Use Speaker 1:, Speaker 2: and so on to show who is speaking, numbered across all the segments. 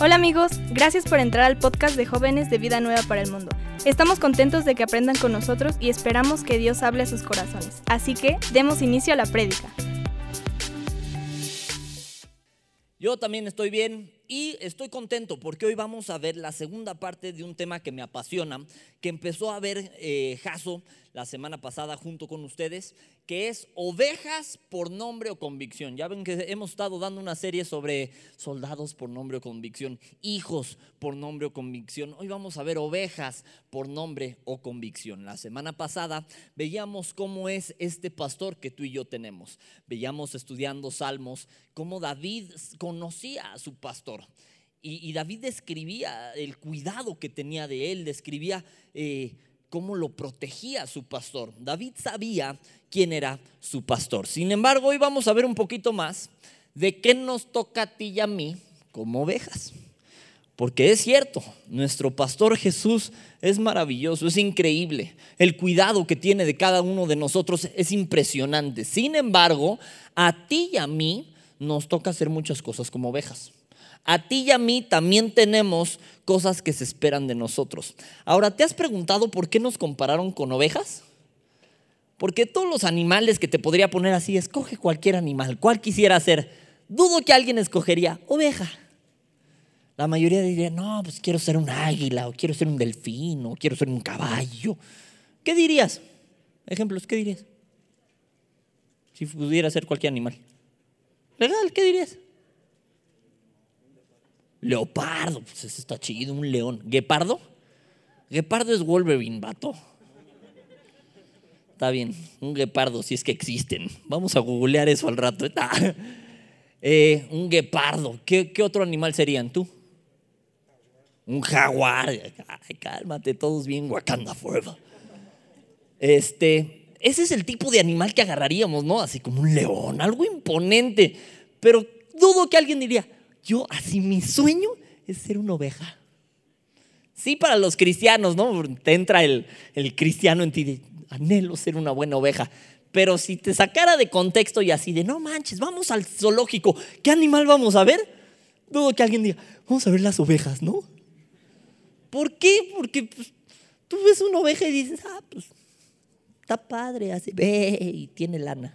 Speaker 1: Hola amigos, gracias por entrar al podcast de jóvenes de Vida Nueva para el Mundo. Estamos contentos de que aprendan con nosotros y esperamos que Dios hable a sus corazones. Así que demos inicio a la prédica.
Speaker 2: Yo también estoy bien y estoy contento porque hoy vamos a ver la segunda parte de un tema que me apasiona, que empezó a ver eh, Jaso la semana pasada junto con ustedes, que es ovejas por nombre o convicción. Ya ven que hemos estado dando una serie sobre soldados por nombre o convicción, hijos por nombre o convicción. Hoy vamos a ver ovejas por nombre o convicción. La semana pasada veíamos cómo es este pastor que tú y yo tenemos. Veíamos estudiando salmos cómo David conocía a su pastor. Y, David describía el cuidado que tenía de él, describía... Eh, cómo lo protegía su pastor. David sabía quién era su pastor. Sin embargo, hoy vamos a ver un poquito más de qué nos toca a ti y a mí como ovejas. Porque es cierto, nuestro pastor Jesús es maravilloso, es increíble. El cuidado que tiene de cada uno de nosotros es impresionante. Sin embargo, a ti y a mí nos toca hacer muchas cosas como ovejas. A ti y a mí también tenemos cosas que se esperan de nosotros. Ahora, ¿te has preguntado por qué nos compararon con ovejas? Porque todos los animales que te podría poner así, escoge cualquier animal, ¿cuál quisiera ser? Dudo que alguien escogería oveja. La mayoría diría, no, pues quiero ser un águila, o quiero ser un delfín, o quiero ser un caballo. ¿Qué dirías? Ejemplos, ¿qué dirías? Si pudiera ser cualquier animal. Legal, ¿qué dirías? Leopardo, pues ese está chido, un león. ¿Guepardo? Guepardo es Wolverine, vato. Está bien, un guepardo, si es que existen. Vamos a googlear eso al rato. Eh, un guepardo. ¿Qué, otro animal serían tú? Un jaguar. Cálmate, todos bien Wakanda Forever. Este, ese es el tipo de animal que agarraríamos, ¿no? Así como un león, algo imponente. Pero dudo que alguien diría, yo, así mi sueño es ser una oveja. Sí, para los cristianos, ¿no? Te entra el, el cristiano en ti de anhelo ser una buena oveja. Pero si te sacara de contexto y así de no manches, vamos al zoológico, ¿qué animal vamos a ver? Dudo que alguien diga, vamos a ver las ovejas, ¿no? ¿Por qué? Porque pues, tú ves una oveja y dices, ah, pues está padre, hace, ve y tiene lana.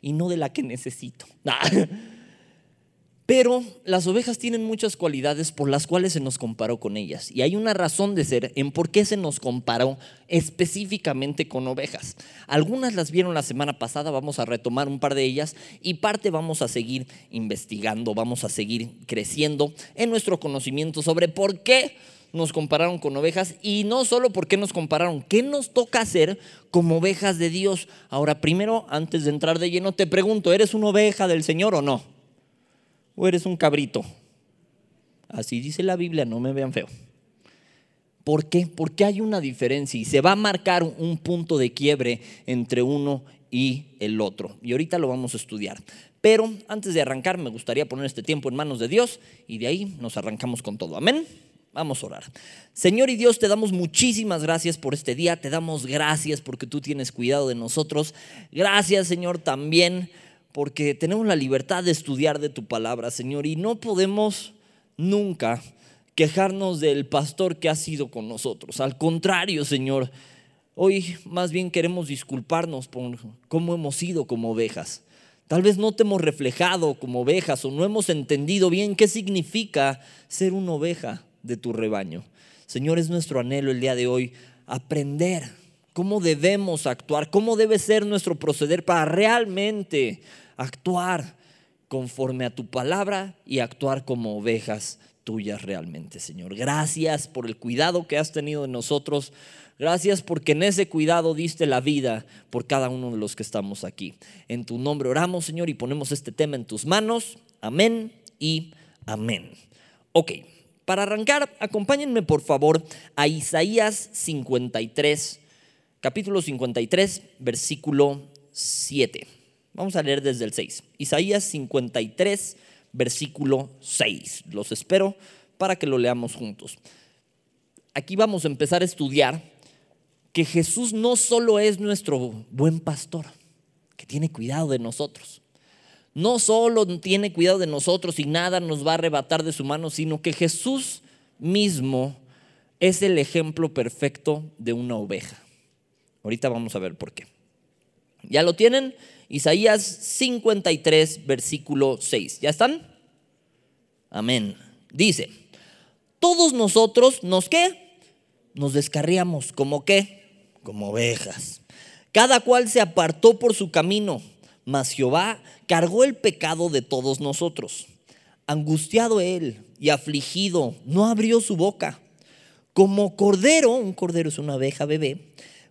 Speaker 2: Y no de la que necesito. Pero las ovejas tienen muchas cualidades por las cuales se nos comparó con ellas. Y hay una razón de ser en por qué se nos comparó específicamente con ovejas. Algunas las vieron la semana pasada, vamos a retomar un par de ellas y parte vamos a seguir investigando, vamos a seguir creciendo en nuestro conocimiento sobre por qué nos compararon con ovejas y no solo por qué nos compararon, qué nos toca hacer como ovejas de Dios. Ahora, primero, antes de entrar de lleno, te pregunto, ¿eres una oveja del Señor o no? O eres un cabrito. Así dice la Biblia, no me vean feo. ¿Por qué? Porque hay una diferencia y se va a marcar un punto de quiebre entre uno y el otro. Y ahorita lo vamos a estudiar. Pero antes de arrancar, me gustaría poner este tiempo en manos de Dios y de ahí nos arrancamos con todo. Amén. Vamos a orar. Señor y Dios, te damos muchísimas gracias por este día. Te damos gracias porque tú tienes cuidado de nosotros. Gracias, Señor, también porque tenemos la libertad de estudiar de tu palabra, Señor, y no podemos nunca quejarnos del pastor que ha sido con nosotros. Al contrario, Señor, hoy más bien queremos disculparnos por cómo hemos sido como ovejas. Tal vez no te hemos reflejado como ovejas o no hemos entendido bien qué significa ser una oveja de tu rebaño. Señor, es nuestro anhelo el día de hoy aprender cómo debemos actuar, cómo debe ser nuestro proceder para realmente actuar conforme a tu palabra y actuar como ovejas tuyas realmente, Señor. Gracias por el cuidado que has tenido de nosotros. Gracias porque en ese cuidado diste la vida por cada uno de los que estamos aquí. En tu nombre oramos, Señor, y ponemos este tema en tus manos. Amén y amén. Ok, para arrancar, acompáñenme por favor a Isaías 53, capítulo 53, versículo 7. Vamos a leer desde el 6. Isaías 53, versículo 6. Los espero para que lo leamos juntos. Aquí vamos a empezar a estudiar que Jesús no solo es nuestro buen pastor, que tiene cuidado de nosotros. no solo tiene cuidado de nosotros y nada nos va a arrebatar de su mano, sino que Jesús mismo es el ejemplo perfecto de una oveja. Ahorita vamos a ver por qué. ¿Ya lo tienen? Isaías 53, versículo 6. ¿Ya están? Amén. Dice, todos nosotros nos qué? Nos descarriamos como qué? Como ovejas. Cada cual se apartó por su camino, mas Jehová cargó el pecado de todos nosotros. Angustiado él y afligido, no abrió su boca. Como cordero, un cordero es una oveja bebé,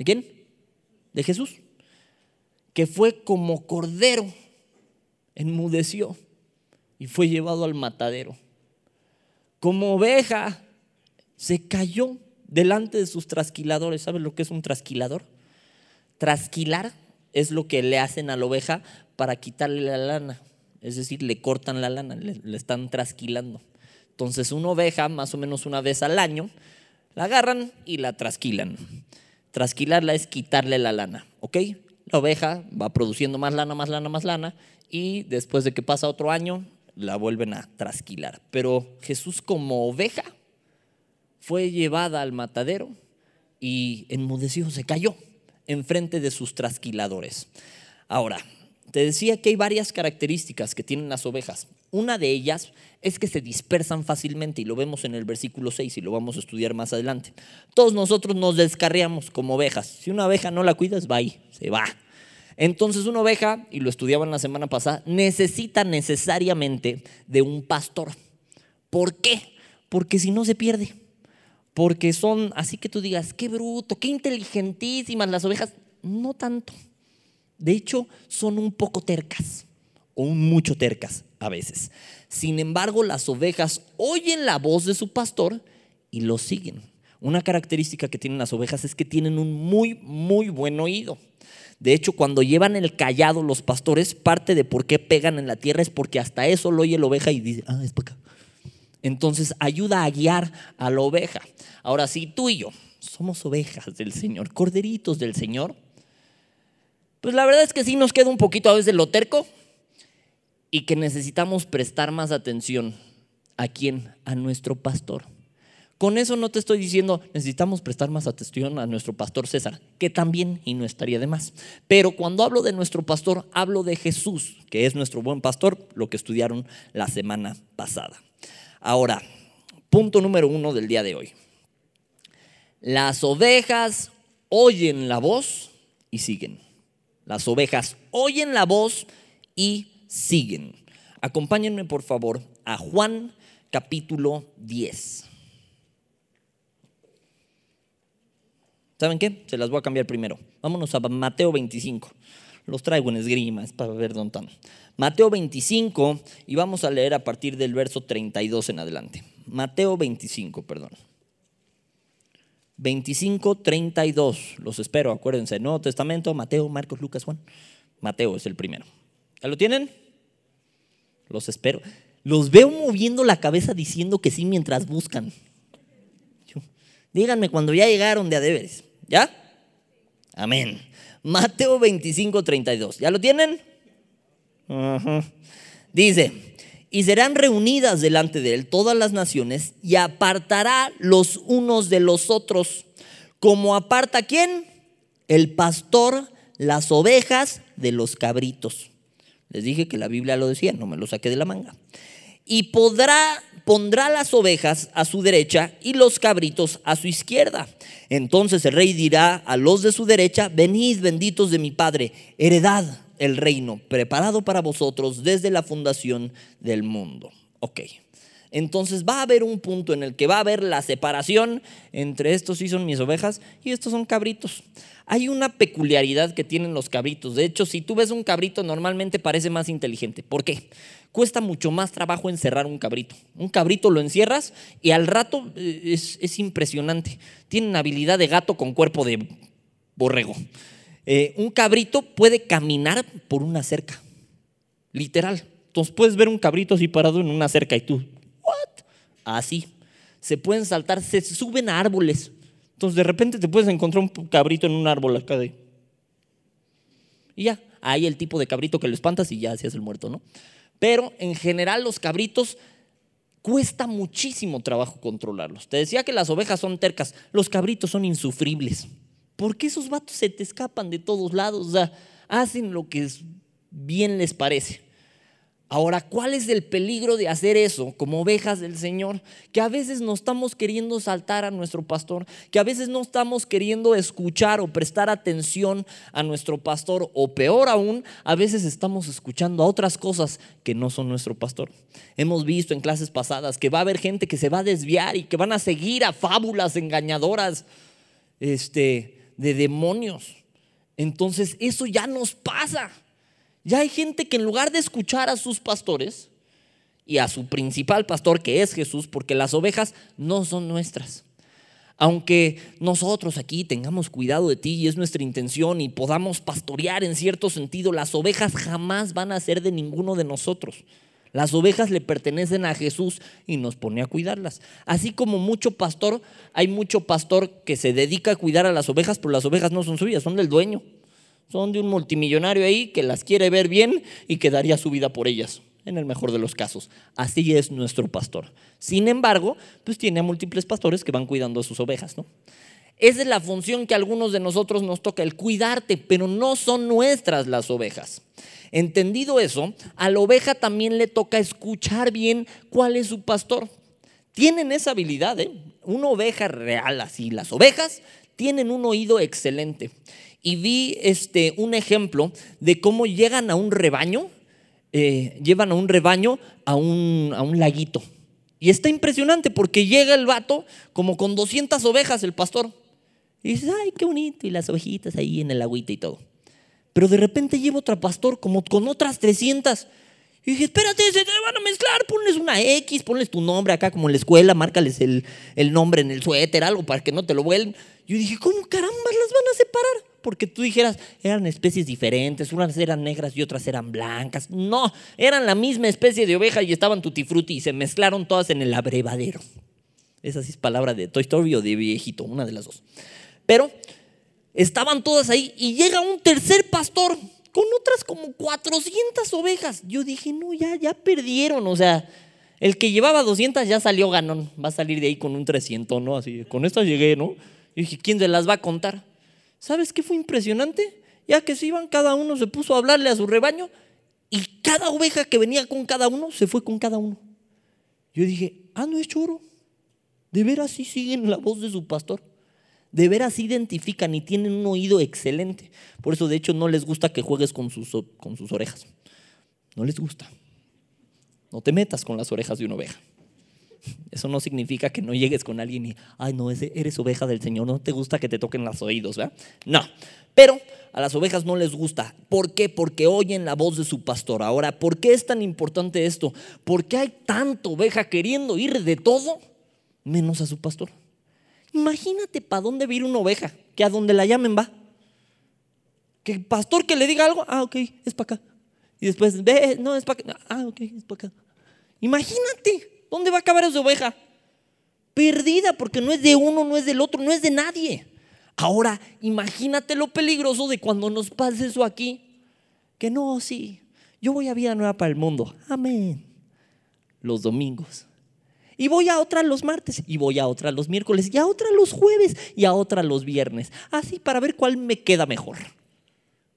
Speaker 2: ¿De quién? De Jesús. Que fue como cordero, enmudeció y fue llevado al matadero. Como oveja, se cayó delante de sus trasquiladores. ¿Sabes lo que es un trasquilador? Trasquilar es lo que le hacen a la oveja para quitarle la lana. Es decir, le cortan la lana, le, están trasquilando. Entonces una oveja, más o menos una vez al año, la agarran y la trasquilan. Trasquilarla es quitarle la lana, ¿ok? La oveja va produciendo más lana, más lana, más lana, y después de que pasa otro año, la vuelven a trasquilar. Pero Jesús como oveja fue llevada al matadero y enmudeció, se cayó enfrente de sus trasquiladores. Ahora, te decía que hay varias características que tienen las ovejas. Una de ellas es que se dispersan fácilmente y lo vemos en el versículo 6 y lo vamos a estudiar más adelante. Todos nosotros nos descarriamos como ovejas. Si una oveja no la cuidas, va ahí, se va. Entonces una oveja, y lo estudiaban la semana pasada, necesita necesariamente de un pastor. ¿Por qué? Porque si no se pierde. Porque son, así que tú digas, qué bruto, qué inteligentísimas las ovejas. No tanto. De hecho, son un poco tercas o mucho tercas a veces. Sin embargo, las ovejas oyen la voz de su pastor y lo siguen. Una característica que tienen las ovejas es que tienen un muy, muy buen oído. De hecho, cuando llevan el callado los pastores, parte de por qué pegan en la tierra es porque hasta eso lo oye la oveja y dice, ah, es para acá. Entonces ayuda a guiar a la oveja. Ahora, si tú y yo somos ovejas del Señor, corderitos del Señor, pues la verdad es que sí nos queda un poquito a veces lo terco y que necesitamos prestar más atención a quién, a nuestro pastor. Con eso no te estoy diciendo necesitamos prestar más atención a nuestro pastor César, que también y no estaría de más. Pero cuando hablo de nuestro pastor, hablo de Jesús, que es nuestro buen pastor, lo que estudiaron la semana pasada. Ahora, punto número uno del día de hoy. Las ovejas oyen la voz y siguen. Las ovejas oyen la voz y siguen. Acompáñenme por favor a Juan capítulo 10. ¿Saben qué? Se las voy a cambiar primero. Vámonos a Mateo 25. Los traigo en esgrimas para ver dónde están. Mateo 25 y vamos a leer a partir del verso 32 en adelante. Mateo 25, perdón. 25, 32. Los espero, acuérdense. Nuevo Testamento, Mateo, Marcos, Lucas, Juan. Mateo es el primero. ¿Ya lo tienen? Los espero. Los veo moviendo la cabeza diciendo que sí mientras buscan. díganme cuando ya llegaron de a ¿Ya? Amén. Mateo 25, 32. ¿Ya lo tienen? Dice, y serán reunidas delante de él todas las naciones y apartará los unos de los otros. Como aparta quién? El pastor las ovejas de los cabritos. Les dije que la Biblia lo decía, no me lo saqué de la manga. Y podrá, pondrá las ovejas a su derecha y los cabritos a su izquierda. Entonces el rey dirá a los de su derecha, venid benditos de mi Padre, heredad el reino preparado para vosotros desde la fundación del mundo. Ok, Entonces va a haber un punto en el que va a haber la separación entre estos sí son mis ovejas y estos son cabritos. Hay una peculiaridad que tienen los cabritos. De hecho, si tú ves un cabrito, normalmente parece más inteligente. ¿Por qué? Cuesta mucho más trabajo encerrar un cabrito. Un cabrito lo encierras y al rato eh, es, impresionante. Tienen habilidad de gato con cuerpo de borrego. Eh, un cabrito puede caminar por una cerca. Literal. Entonces puedes ver un cabrito así parado en una cerca y tú. Así. Se pueden saltar, se suben a árboles. Entonces de repente te puedes encontrar un cabrito en un árbol acá de... Y ya, hay el tipo de cabrito que lo espantas y ya hacías el muerto, ¿no? Pero en general los cabritos cuesta muchísimo trabajo controlarlos. Te decía que las ovejas son tercas, los cabritos son insufribles. ¿Por qué esos vatos se te escapan de todos lados? O sea, hacen lo que bien les parece. Ahora, ¿cuál es el peligro de hacer eso como ovejas del Señor? Que a veces no estamos queriendo saltar a nuestro pastor, que a veces no estamos queriendo escuchar o prestar atención a nuestro pastor, o peor aún, a veces estamos escuchando a otras cosas que no son nuestro pastor. Hemos visto en clases pasadas que va a haber gente que se va a desviar y que van a seguir a fábulas engañadoras este, de demonios. Entonces, eso ya nos pasa. Ya hay gente que en lugar de escuchar a sus pastores y a su principal pastor, que es Jesús, porque las ovejas no son nuestras. Aunque nosotros aquí tengamos cuidado de ti y es nuestra intención y podamos pastorear en cierto sentido, las ovejas jamás van a ser de ninguno de nosotros. Las ovejas le pertenecen a Jesús y nos pone a cuidarlas. Así como mucho pastor, hay mucho pastor que se dedica a cuidar a las ovejas, pero las ovejas no son suyas, son del dueño. Son de un multimillonario ahí que las quiere ver bien y que daría su vida por ellas, en el mejor de los casos. Así es nuestro pastor. Sin embargo, pues tiene a múltiples pastores que van cuidando a sus ovejas, ¿no? Esa es la función que a algunos de nosotros nos toca, el cuidarte, pero no son nuestras las ovejas. Entendido eso, a la oveja también le toca escuchar bien cuál es su pastor. Tienen esa habilidad, ¿eh? Una oveja real así. Las ovejas tienen un oído excelente y vi este, un ejemplo de cómo llegan a un rebaño, eh, llevan a un rebaño a un, a un laguito. Y está impresionante porque llega el vato como con 200 ovejas, el pastor. Y dices, ay, qué bonito, y las ovejitas ahí en el agüita y todo. Pero de repente lleva otro pastor como con otras 300. Y dije, espérate, se te van a mezclar, ponles una X, ponles tu nombre acá como en la escuela, márcales el, el nombre en el suéter, algo para que no te lo vuelvan. Yo dije, ¿cómo carambas las van a separar? Porque tú dijeras, eran especies diferentes, unas eran negras y otras eran blancas. No, eran la misma especie de oveja y estaban tutti frutti y se mezclaron todas en el abrevadero. Esa sí es palabra de Toy Story o de viejito, una de las dos. Pero estaban todas ahí y llega un tercer pastor con otras como 400 ovejas. Yo dije, no, ya, ya perdieron, o sea, el que llevaba 200 ya salió ganón, va a salir de ahí con un 300, ¿no? Así, con estas llegué, ¿no? Y dije, ¿quién se las va a contar? ¿Sabes qué fue impresionante? Ya que se iban, cada uno se puso a hablarle a su rebaño y cada oveja que venía con cada uno se fue con cada uno. Yo dije, ah, no es choro. De veras sí siguen la voz de su pastor. De veras sí identifican y tienen un oído excelente. Por eso, de hecho, no les gusta que juegues con sus, con sus orejas. No les gusta. No te metas con las orejas de una oveja. Eso no significa que no llegues con alguien y, ay, no, eres oveja del Señor, no te gusta que te toquen los oídos, ¿verdad? No, pero a las ovejas no les gusta. ¿Por qué? Porque oyen la voz de su pastor. Ahora, ¿por qué es tan importante esto? Porque hay tanta oveja queriendo ir de todo menos a su pastor. Imagínate para dónde va ir una oveja, que a donde la llamen va. Que el pastor que le diga algo, ah, ok, es para acá. Y después, ve, no, es para acá. Ah, ok, es para acá. Imagínate. ¿Dónde va a acabar esa oveja? Perdida porque no es de uno, no es del otro, no es de nadie. Ahora, imagínate lo peligroso de cuando nos pase eso aquí. Que no, sí, yo voy a vida nueva para el mundo. Amén. Los domingos. Y voy a otra los martes, y voy a otra los miércoles, y a otra los jueves, y a otra los viernes. Así para ver cuál me queda mejor.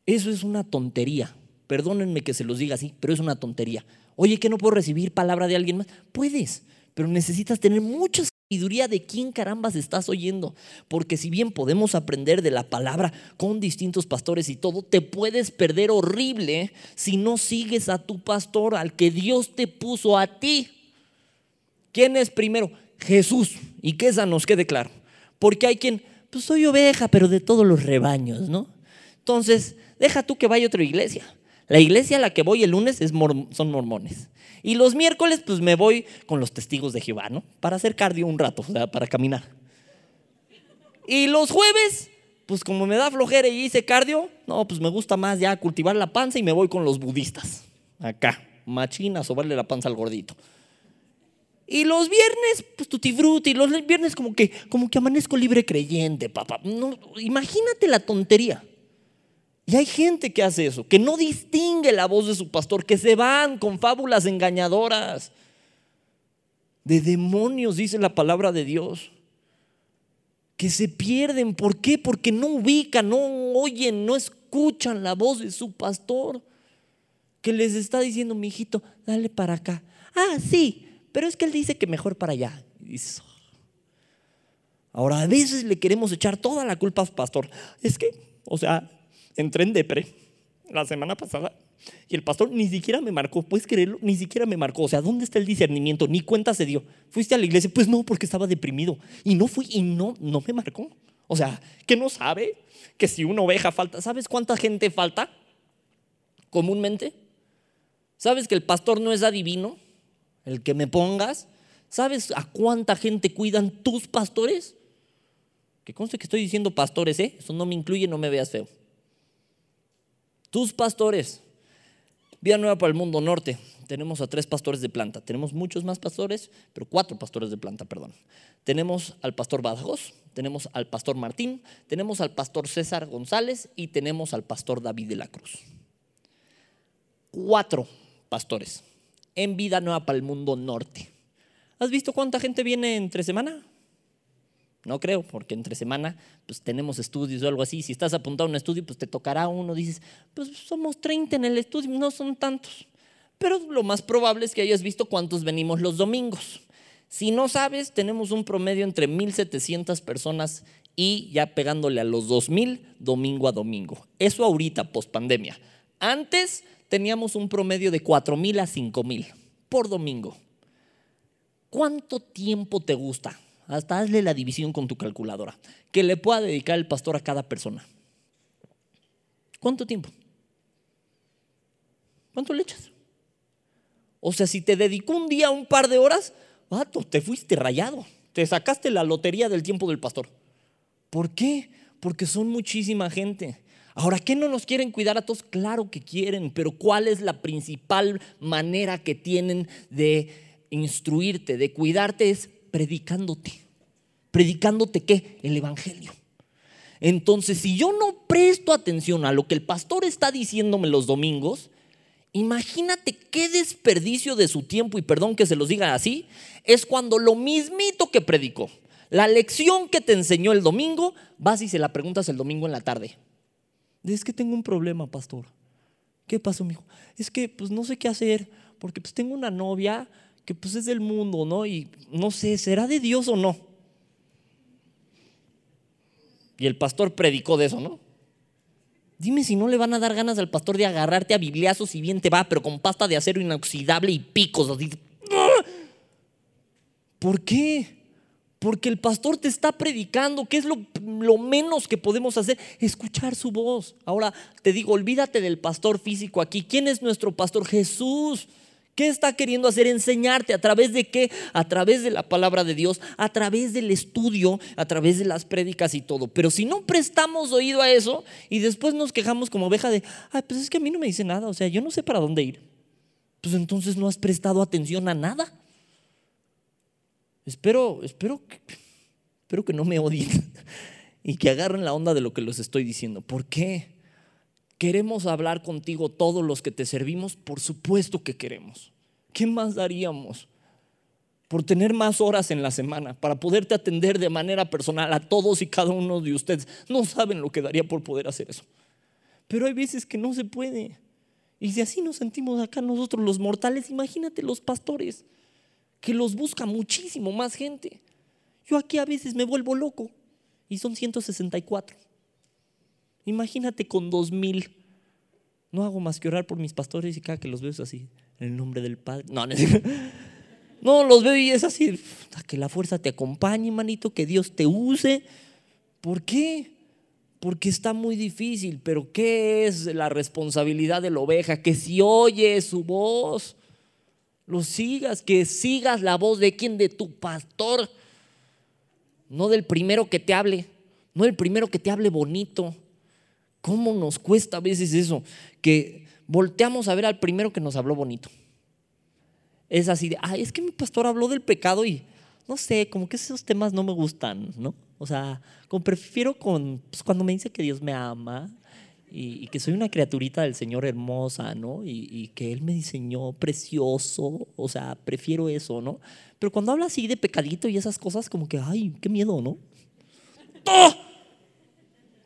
Speaker 2: Eso es una tontería. Perdónenme que se los diga así, pero es una tontería. Oye, que no puedo recibir palabra de alguien más. Puedes, pero necesitas tener mucha sabiduría de quién carambas estás oyendo. Porque si bien podemos aprender de la palabra con distintos pastores y todo, te puedes perder horrible si no sigues a tu pastor, al que Dios te puso a ti. ¿Quién es primero? Jesús. Y que esa nos quede claro. Porque hay quien, pues soy oveja, pero de todos los rebaños, ¿no? Entonces, deja tú que vaya a otra iglesia. La iglesia a la que voy el lunes es son mormones. Y los miércoles, pues me voy con los testigos de Jehová, ¿no? Para hacer cardio un rato, o sea, para caminar. Y los jueves, pues como me da flojera y hice cardio, no, pues me gusta más ya cultivar la panza y me voy con los budistas. Acá, machina, sobarle la panza al gordito. Y los viernes, pues tutti frutti, los viernes como que, como que amanezco libre creyente, papá. No, imagínate la tontería. Y hay gente que hace eso, que no distingue la voz de su pastor, que se van con fábulas engañadoras. De demonios, dice la palabra de Dios. Que se pierden. ¿Por qué? Porque no ubican, no oyen, no escuchan la voz de su pastor. Que les está diciendo, mi hijito, dale para acá. Ah, sí, pero es que él dice que mejor para allá. Ahora, a veces le queremos echar toda la culpa al pastor. Es que, o sea, entré en depre la semana pasada y el pastor ni siquiera me marcó, puedes creerlo, ni siquiera me marcó. O sea, ¿dónde está el discernimiento? Ni cuenta se dio. ¿Fuiste a la iglesia? Pues no, porque estaba deprimido. Y no fui y no, no me marcó. O sea, que no sabe que si una oveja falta, ¿sabes cuánta gente falta comúnmente? ¿Sabes que el pastor no es adivino? el que me pongas. ¿Sabes a cuánta gente cuidan tus pastores? Que conste que estoy diciendo pastores, ¿eh? Eso no me incluye, no me veas feo. Tus pastores. Vida Nueva para el Mundo Norte. Tenemos a tres pastores de planta. Tenemos muchos más pastores, pero cuatro pastores de planta, perdón. Tenemos al pastor Badajoz, tenemos al pastor Martín, tenemos al pastor César González y tenemos al pastor David de la Cruz. Cuatro pastores en Vida Nueva para el Mundo Norte. ¿Has visto cuánta gente viene entre semana? No creo, porque entre semana pues tenemos estudios o algo así. Si estás apuntado a un estudio, pues te tocará uno. Dices, pues somos 30 en el estudio, no son tantos. Pero lo más probable es que hayas visto cuántos venimos los domingos. Si no sabes, tenemos un promedio entre 1.700 personas y ya pegándole a los 2.000 domingo a domingo. Eso ahorita, post pandemia. Antes teníamos un promedio de 4 mil a 5 mil por domingo. ¿Cuánto tiempo te gusta? Hasta hazle la división con tu calculadora. Que le pueda dedicar el pastor a cada persona. ¿Cuánto tiempo? ¿Cuánto le echas? O sea, si te dedicó un día un par de horas, vato, te fuiste rayado. Te sacaste la lotería del tiempo del pastor. ¿Por qué? Porque son muchísima gente. Ahora, ¿qué no nos quieren cuidar a todos? Claro que quieren, pero ¿cuál es la principal manera que tienen de instruirte, de cuidarte? Es predicándote. ¿Predicándote qué? El Evangelio. Entonces, si yo no presto atención a lo que el pastor está diciéndome los domingos, imagínate qué desperdicio de su tiempo, y perdón que se los diga así, es cuando lo mismito que predicó, la lección que te enseñó el domingo, vas y se la preguntas el domingo en la tarde. Es que tengo un problema, pastor. ¿Qué pasó, mijo? Es que pues no sé qué hacer, porque pues tengo una novia que pues es del mundo, ¿no? Y no sé, ¿será de Dios o no? Y el pastor predicó de eso, ¿no? Dime si no le van a dar ganas al pastor de agarrarte a bibliazos si bien te va, pero con pasta de acero inoxidable y picos. ¿Por qué? Porque el pastor te está predicando. ¿Qué es lo, menos que podemos hacer? Escuchar su voz. Ahora te digo, olvídate del pastor físico aquí. ¿Quién es nuestro pastor? Jesús. ¿Qué está queriendo hacer? Enseñarte a través de qué? A través de la palabra de Dios, a través del estudio, a través de las prédicas y todo. Pero si no prestamos oído a eso y después nos quejamos como oveja de, ay, pues es que a mí no me dice nada, o sea, yo no sé para dónde ir. Pues entonces no has prestado atención a nada. Espero, espero, espero que no me odien y que agarren la onda de lo que les estoy diciendo. ¿Por qué? ¿Queremos hablar contigo todos los que te servimos? Por supuesto que queremos. ¿Qué más daríamos? Por tener más horas en la semana, para poderte atender de manera personal a todos y cada uno de ustedes. No saben lo que daría por poder hacer eso. Pero hay veces que no se puede. Y si así nos sentimos acá nosotros los mortales, imagínate los pastores que los busca muchísimo más gente. Yo aquí a veces me vuelvo loco y son 164. Imagínate con 2000. No hago más que orar por mis pastores y cada que los veo es así, en el nombre del Padre. No, no, los veo y es así, que la fuerza te acompañe, manito, que Dios te use. ¿Por qué? Porque está muy difícil, pero ¿qué es la responsabilidad de la oveja? Que si oye su voz, lo sigas, que sigas la voz de quien, de tu pastor, no del primero que te hable, no del primero que te hable bonito. ¿Cómo nos cuesta a veces eso? Que volteamos a ver al primero que nos habló bonito. Es así de, ay, es que mi pastor habló del pecado y no sé, como que esos temas no me gustan, ¿no? O sea, como prefiero con, pues, cuando me dice que Dios me ama y, que soy una criaturita del Señor hermosa, ¿no? Y, que Él me diseñó precioso, o sea, prefiero eso, ¿no? Pero cuando habla así de pecadito y esas cosas, como que, ay, qué miedo, ¿no? ¡Oh!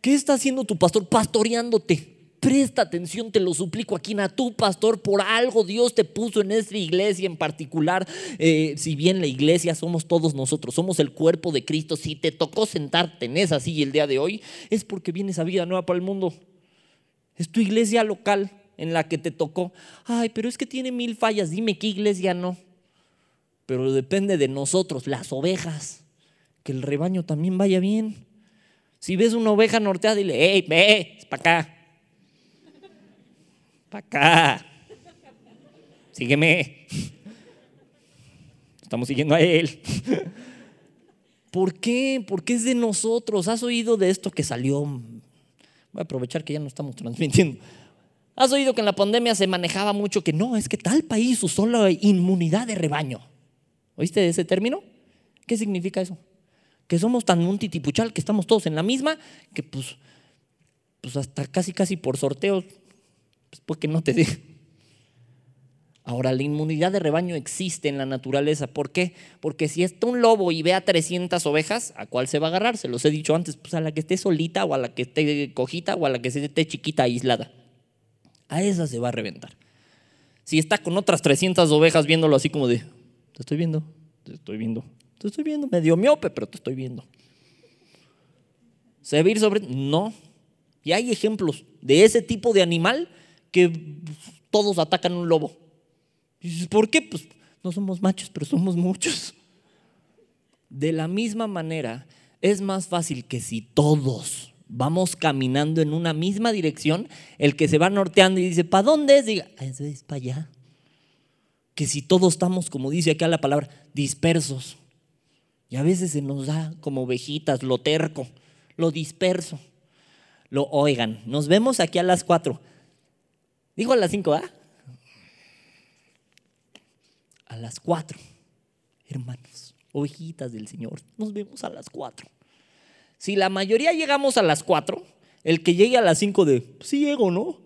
Speaker 2: ¿Qué está haciendo tu pastor? Pastoreándote. Presta atención, te lo suplico aquí a tu pastor. Por algo Dios te puso en esta iglesia en particular. Eh, si bien la iglesia somos todos nosotros, somos el cuerpo de Cristo. Si te tocó sentarte en esa silla el día de hoy, es porque vienes a vida nueva para el mundo. Es tu iglesia local en la que te tocó. Ay, pero es que tiene mil fallas. Dime qué iglesia no. Pero depende de nosotros, las ovejas. Que el rebaño también vaya bien. Si ves una oveja norteada, dile, hey, ve, para acá. Para acá. Sígueme. Estamos siguiendo a él. ¿Por qué? Porque es de nosotros. ¿Has oído de esto que salió Voy a aprovechar que ya no estamos transmitiendo. Has oído que en la pandemia se manejaba mucho que no, es que tal país usó la inmunidad de rebaño. ¿Oíste ese término? ¿Qué significa eso? Que somos tan un titipuchal que estamos todos en la misma que pues, pues hasta casi casi por sorteo, pues no te digo. Ahora, la inmunidad de rebaño existe en la naturaleza. ¿Por qué? Porque si está un lobo y ve a 300 ovejas, ¿a cuál se va a agarrar? Se los he dicho antes, pues a la que esté solita o a la que esté cojita o a la que esté chiquita, aislada. A esa se va a reventar. Si está con otras 300 ovejas viéndolo así como de, te estoy viendo, te estoy viendo, te estoy viendo, medio miope, pero te estoy viendo. ¿Se va a ir sobre? No. Y hay ejemplos de ese tipo de animal que todos atacan un lobo ¿por qué? Pues no somos machos, pero somos muchos. De la misma manera, es más fácil que si todos vamos caminando en una misma dirección, el que se va norteando y dice, ¿para dónde es? Diga, ah, es para allá. Que si todos estamos, como dice acá la palabra, dispersos. Y a veces se nos da como ovejitas, lo terco, lo disperso. Lo oigan, nos vemos aquí a las cuatro. Dijo a las cinco, ¿ah? a las cuatro. Hermanos, ovejitas del Señor, nos vemos a las cuatro. Si la mayoría llegamos a las cuatro, el que llegue a las cinco de, pues sí llego, ¿no?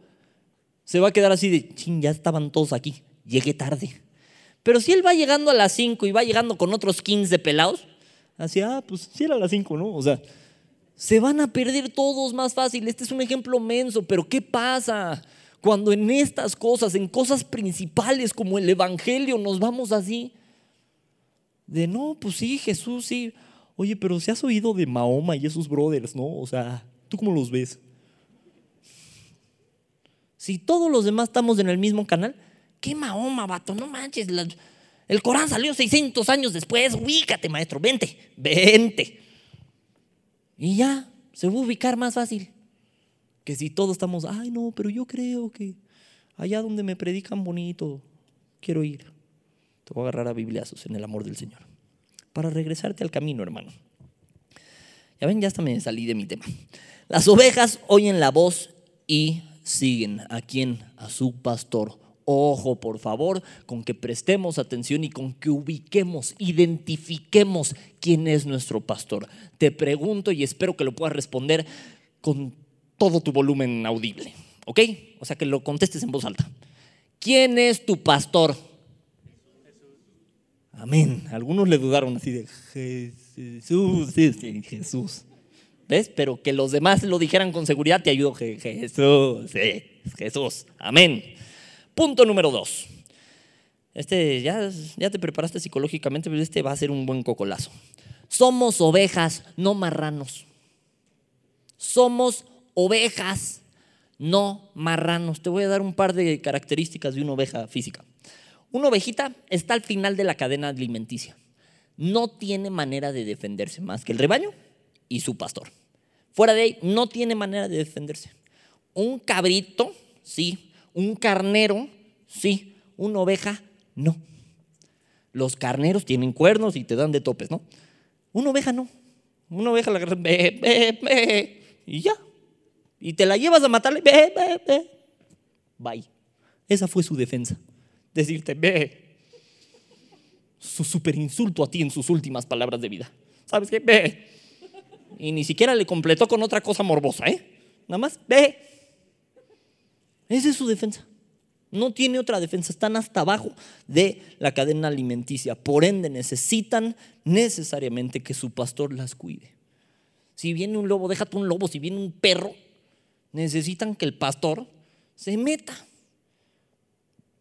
Speaker 2: Se va a quedar así de, ching, ya estaban todos aquí, llegué tarde. Pero si él va llegando a las cinco y va llegando con otros 15 pelados, así, ah, pues sí era a las cinco, ¿no? O sea, se van a perder todos más fácil. Este es un ejemplo menso, pero ¿qué pasa? Cuando en estas cosas, en cosas principales como el Evangelio, nos vamos así. De no, pues sí, Jesús, sí. Oye, pero si has oído de Mahoma y esos brothers, ¿no? O sea, ¿tú cómo los ves? Si todos los demás estamos en el mismo canal, ¿qué Mahoma, vato? No manches. El Corán salió 600 años después. Ubícate, maestro, vente, vente. Y ya, se va a ubicar más fácil. Que si todos estamos, ay no, pero yo creo que allá donde me predican bonito, quiero ir. Te voy a agarrar a bibliazos en el amor del Señor. Para regresarte al camino, hermano. Ya ven, ya hasta me salí de mi tema. Las ovejas oyen la voz y siguen a quien, a su pastor. Ojo, por favor, con que prestemos atención y con que ubiquemos, identifiquemos quién es nuestro pastor. Te pregunto y espero que lo puedas responder con todo tu volumen audible. ¿Ok? O sea, que lo contestes en voz alta. ¿Quién es tu pastor? Amén. Algunos le dudaron así de Jesús, sí, Jesús. ¿Ves? Pero que los demás lo dijeran con seguridad te ayudó. Jesús, Jesús. Amén. Punto número dos. Este ya, ya te preparaste psicológicamente, pero este va a ser un buen cocolazo. Somos ovejas, no marranos. Somos ovejas, no marranos. Te voy a dar un par de características de una oveja física. Una ovejita está al final de la cadena alimenticia. No tiene manera de defenderse más que el rebaño y su pastor. Fuera de ahí, no tiene manera de defenderse. Un cabrito, sí. Un carnero, sí. Una oveja, no. Los carneros tienen cuernos y te dan de topes, ¿no? Una oveja no. Una oveja la ve, ve, ve, y ya. Y te la llevas a matarle. Bye. Esa fue su defensa. Decirte, ve. Su super insulto a ti en sus últimas palabras de vida. ¿Sabes qué? Ve. Y ni siquiera le completó con otra cosa morbosa, ¿eh? Nada más, ve. Esa es su defensa. No tiene otra defensa, están hasta abajo de la cadena alimenticia. Por ende, necesitan necesariamente que su pastor las cuide. Si viene un lobo, déjate un lobo, si viene un perro, necesitan que el pastor se meta.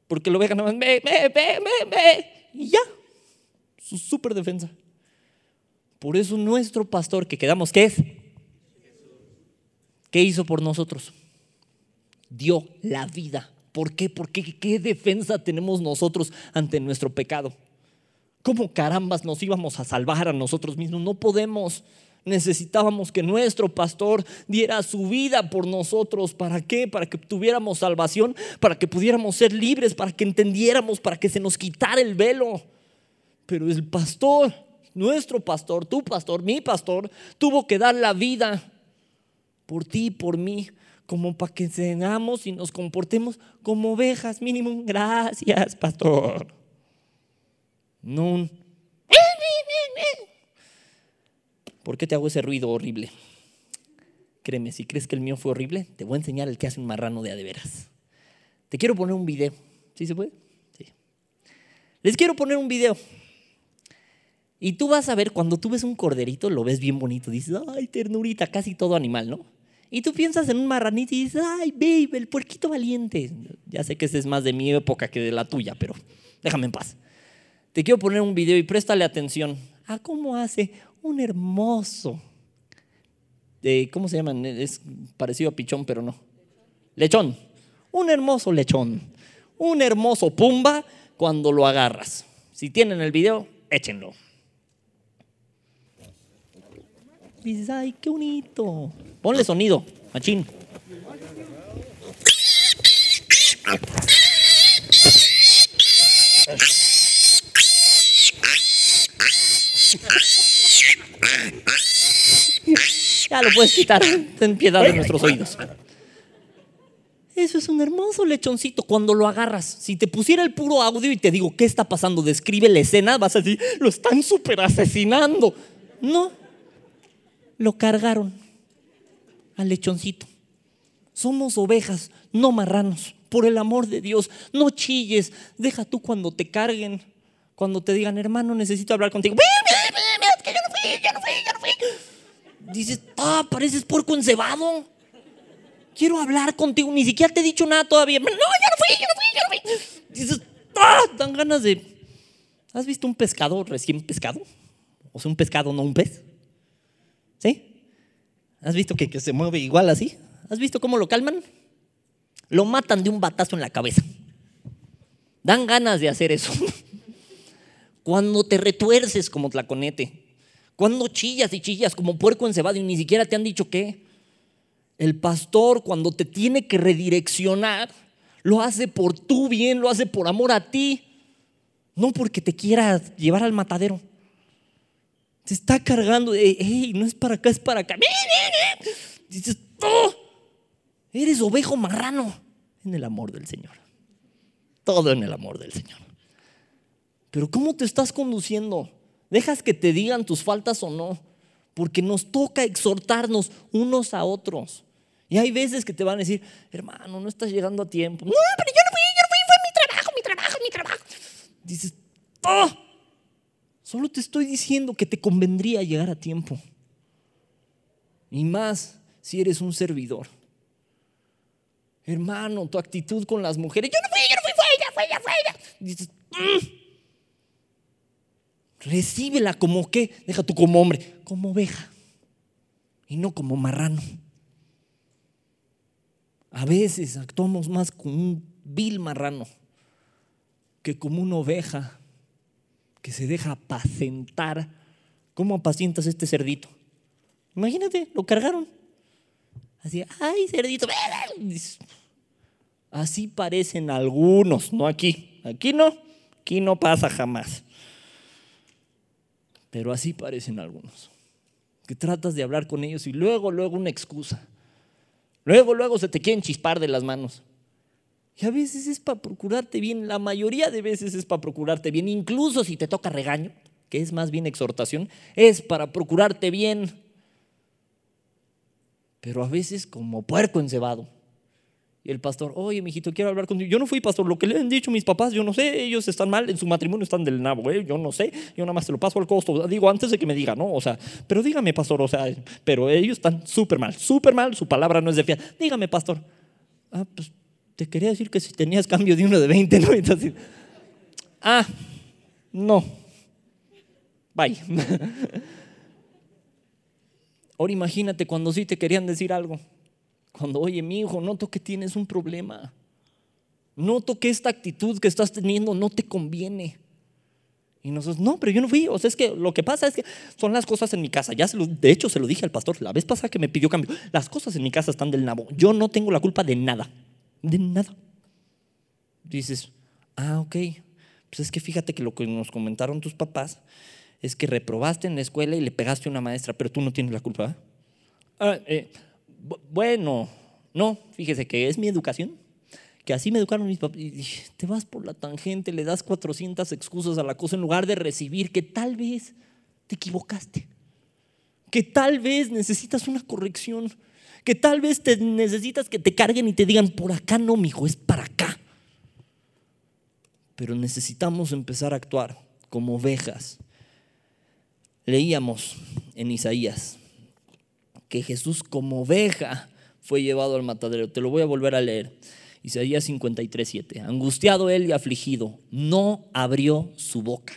Speaker 2: Porque lo vean nada más, ve, ve, ve, ve, y ya. Su super defensa. Por eso nuestro pastor que quedamos, ¿qué es? ¿Qué hizo por nosotros? Dio la vida ¿Por qué? Porque qué defensa tenemos nosotros ante nuestro pecado. ¿Cómo carambas nos íbamos a salvar a nosotros mismos? No podemos. Necesitábamos que nuestro pastor diera su vida por nosotros. ¿Para qué? Para que tuviéramos salvación, para que pudiéramos ser libres, para que entendiéramos, para que se nos quitara el velo. Pero el pastor, nuestro pastor, tu pastor, mi pastor, tuvo que dar la vida por ti y por mí como para que cenamos y nos comportemos como ovejas, mínimo. Gracias, pastor. No ¿Por qué te hago ese ruido horrible? Créeme, si crees que el mío fue horrible, te voy a enseñar el que hace un marrano de adeveras. Te quiero poner un video. ¿Sí se puede? Sí. Les quiero poner un video. Y tú vas a ver, cuando tú ves un corderito, lo ves bien bonito. Dices, ay, ternurita, casi todo animal, ¿no? Y tú piensas en un marranito y dices, ay, baby, el puerquito valiente. Ya sé que ese es más de mi época que de la tuya, pero déjame en paz. Te quiero poner un video y préstale atención a cómo hace un hermoso. ¿Cómo se llaman? Es parecido a pichón, pero no. Lechón. Un hermoso lechón. Un hermoso pumba cuando lo agarras. Si tienen el video, échenlo. Dices, ay, qué bonito. Ponle sonido, machín. Ya lo puedes quitar. Ten piedad de nuestros oídos. Eso es un hermoso lechoncito cuando lo agarras. Si te pusiera el puro audio y te digo, ¿qué está pasando? Describe la escena, vas a decir, lo están super asesinando. No, lo cargaron al lechoncito. Somos ovejas, no marranos. Por el amor de Dios, no chilles. Deja tú cuando te carguen, cuando te digan, hermano, necesito hablar contigo. Es que yo no fui, yo no fui, yo no fui. Dices, ah, pareces porco encebado. Quiero hablar contigo, ni siquiera te he dicho nada todavía. No, yo no fui, yo no fui, yo no fui. Dices, ah, dan ganas de. ¿Has visto un pescado recién pescado? O sea, un pescado, no un pez. ¿Sí? ¿Has visto que, se mueve igual así? ¿Has visto cómo lo calman? Lo matan de un batazo en la cabeza. Dan ganas de hacer eso. Cuando te retuerces como tlaconete. Cuando chillas y chillas como puerco encebado y ni siquiera te han dicho qué. El pastor cuando te tiene que redireccionar, lo hace por tu bien, lo hace por amor a ti. No porque te quiera llevar al matadero. Se está cargando. Hey, no es para acá, es para acá. Dices, oh, eres ovejo marrano en el amor del Señor. Todo en el amor del Señor. Pero ¿cómo te estás conduciendo? ¿Dejas que te digan tus faltas o no? Porque nos toca exhortarnos unos a otros. Y hay veces que te van a decir, hermano, no estás llegando a tiempo. No, pero yo no fui, yo no fui, fue mi trabajo, mi trabajo, mi trabajo. Dices, oh, Solo te estoy diciendo que te convendría llegar a tiempo. Y más si eres un servidor. Hermano, tu actitud con las mujeres. Yo no fui, yo no fui, fue ella, fue ella, fue ella. Dices, mm". recíbela como qué, deja tú como hombre, como oveja. Y no como marrano. A veces actuamos más como un vil marrano que como una oveja que se deja apacentar, ¿cómo apacientas este cerdito? Imagínate, lo cargaron. Así, ay, cerdito. Así parecen algunos, no aquí. Aquí no, aquí no pasa jamás. Pero así parecen algunos. Que tratas de hablar con ellos y luego, luego una excusa. Luego, luego se te quieren chispar de las manos. Y a veces es para procurarte bien, la mayoría de veces es para procurarte bien, incluso si te toca regaño, que es más bien exhortación, es para procurarte bien. Pero a veces como puerco encebado. Y el pastor, oye, mijito, quiero hablar contigo. Yo no fui pastor, lo que le han dicho mis papás, yo no sé, ellos están mal, en su matrimonio están del nabo, ¿eh? yo no sé, yo nada más te lo paso al costo. Digo, antes de que me diga, ¿no? O sea, pero dígame, pastor, o sea, pero ellos están súper mal, súper mal, su palabra no es de fiar. Dígame, pastor. Ah, pues te quería decir que si tenías cambio de uno de 20, ¿no? Entonces, ah, no. Bye. Ahora imagínate cuando sí te querían decir algo. Cuando, oye, mi hijo, noto que tienes un problema. Noto que esta actitud que estás teniendo no te conviene. Y nosotros, no, pero yo no fui. O sea, es que lo que pasa es que son las cosas en mi casa. Ya de hecho, se lo dije al pastor la vez pasada que me pidió cambio. Las cosas en mi casa están del nabo. Yo no tengo la culpa de nada. De nada. Dices, ah, ok. Pues es que fíjate que lo que nos comentaron tus papás es que reprobaste en la escuela y le pegaste a una maestra, pero tú no tienes la culpa. Ah, eh, bueno, no, fíjese que es mi educación, que así me educaron mis papás. Y te vas por la tangente, le das 400 excusas a la cosa en lugar de recibir que tal vez te equivocaste, que tal vez necesitas una corrección, que tal vez te necesitas que te carguen y te digan, por acá no, mijo, es para acá. Pero necesitamos empezar a actuar como ovejas. Leíamos en Isaías que Jesús como oveja fue llevado al matadero. Te lo voy a volver a leer. Isaías 53, 7. Angustiado él y afligido, no abrió su boca.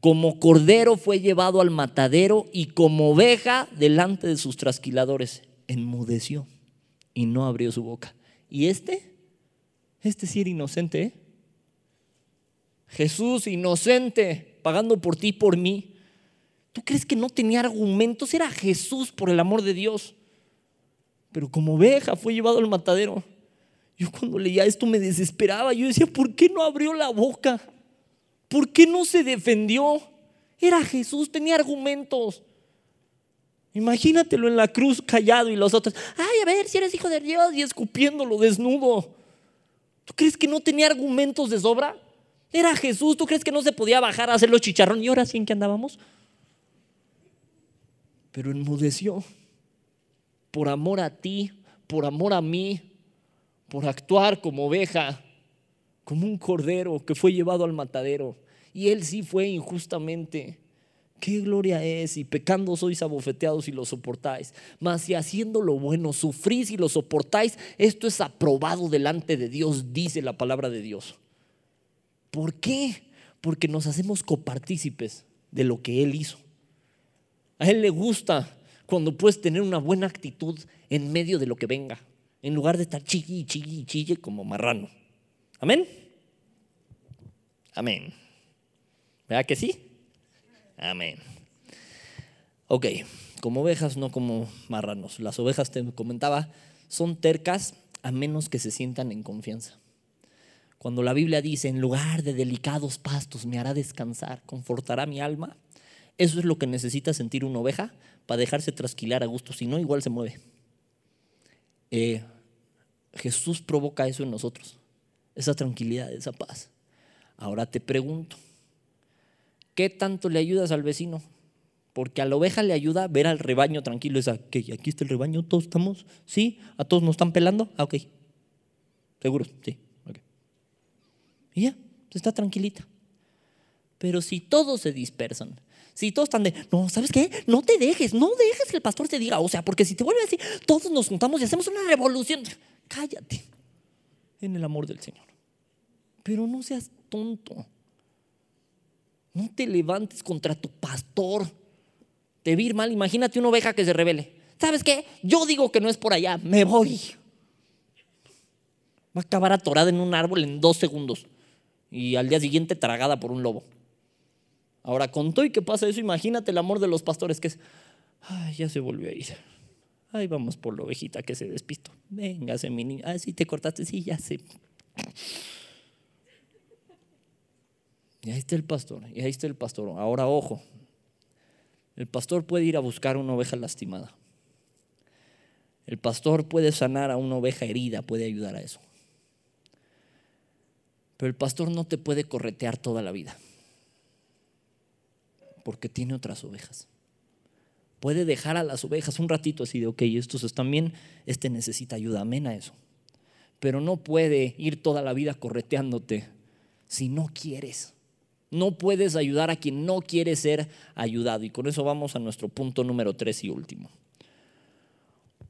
Speaker 2: Como cordero fue llevado al matadero y como oveja delante de sus trasquiladores, enmudeció y no abrió su boca. ¿Y este? Este sí era inocente. ¿eh? Jesús inocente, pagando por ti, por mí. ¿Tú crees que no tenía argumentos? Era Jesús, por el amor de Dios. Pero como oveja fue llevado al matadero. Yo cuando leía esto me desesperaba. Yo decía, ¿por qué no abrió la boca? ¿Por qué no se defendió? Era Jesús, tenía argumentos. Imagínatelo en la cruz callado y los otros, ay, a ver si eres hijo de Dios y escupiéndolo desnudo. ¿Tú crees que no tenía argumentos de sobra? Era Jesús, ¿tú crees que no se podía bajar a hacer los chicharrón? ¿Y ahora sí en qué andábamos? pero enmudeció por amor a ti, por amor a mí, por actuar como oveja, como un cordero que fue llevado al matadero. Y él sí fue injustamente. Qué gloria es, y pecando sois abofeteados y lo soportáis. Mas si haciendo lo bueno sufrís y lo soportáis, esto es aprobado delante de Dios, dice la palabra de Dios. ¿Por qué? Porque nos hacemos copartícipes de lo que Él hizo. A Él le gusta cuando puedes tener una buena actitud en medio de lo que venga, en lugar de estar chille, chille, chille como marrano. Amén. Amén. ¿Verdad que sí? Amén. Ok, como ovejas, no como marranos. Las ovejas, te comentaba, son tercas a menos que se sientan en confianza. Cuando la Biblia dice, en lugar de delicados pastos me hará descansar, confortará mi alma, eso es lo que necesita sentir una oveja para dejarse trasquilar a gusto, si no, igual se mueve. Eh, Jesús provoca eso en nosotros, esa tranquilidad, esa paz. Ahora te pregunto, ¿qué tanto le ayudas al vecino? Porque a la oveja le ayuda ver al rebaño tranquilo. Es que aquí está el rebaño, todos estamos, ¿sí? ¿A todos nos están pelando? Ah, ok. Seguro, sí. Okay. Y ya, está tranquilita. Pero si todos se dispersan, si todos están de, no, ¿sabes qué? No te dejes, no dejes que el pastor te diga. O sea, porque si te vuelve a decir, todos nos juntamos y hacemos una revolución. Cállate en el amor del Señor. Pero no seas tonto. No te levantes contra tu pastor. Te vir mal, imagínate una oveja que se revele. ¿Sabes qué? Yo digo que no es por allá, me voy. Va a acabar atorada en un árbol en dos segundos. y al día siguiente tragada por un lobo. Ahora, con todo y que pasa eso, imagínate el amor de los pastores que es, ay, ya se volvió a ir. Ay, vamos por la ovejita que se despistó. Véngase, mi niño. Ah, sí, te cortaste, sí, ya sé. Y ahí está el pastor, y ahí está el pastor. Ahora, ojo, el pastor puede ir a buscar una oveja lastimada. El pastor puede sanar a una oveja herida, puede ayudar a eso. Pero el pastor no te puede corretear toda la vida, porque tiene otras ovejas. Puede dejar a las ovejas un ratito así de, ok, estos están bien, este necesita ayuda, amén a eso. Pero no puede ir toda la vida correteándote si no quieres. No puedes ayudar a quien no quiere ser ayudado. Y con eso vamos a nuestro punto número tres y último.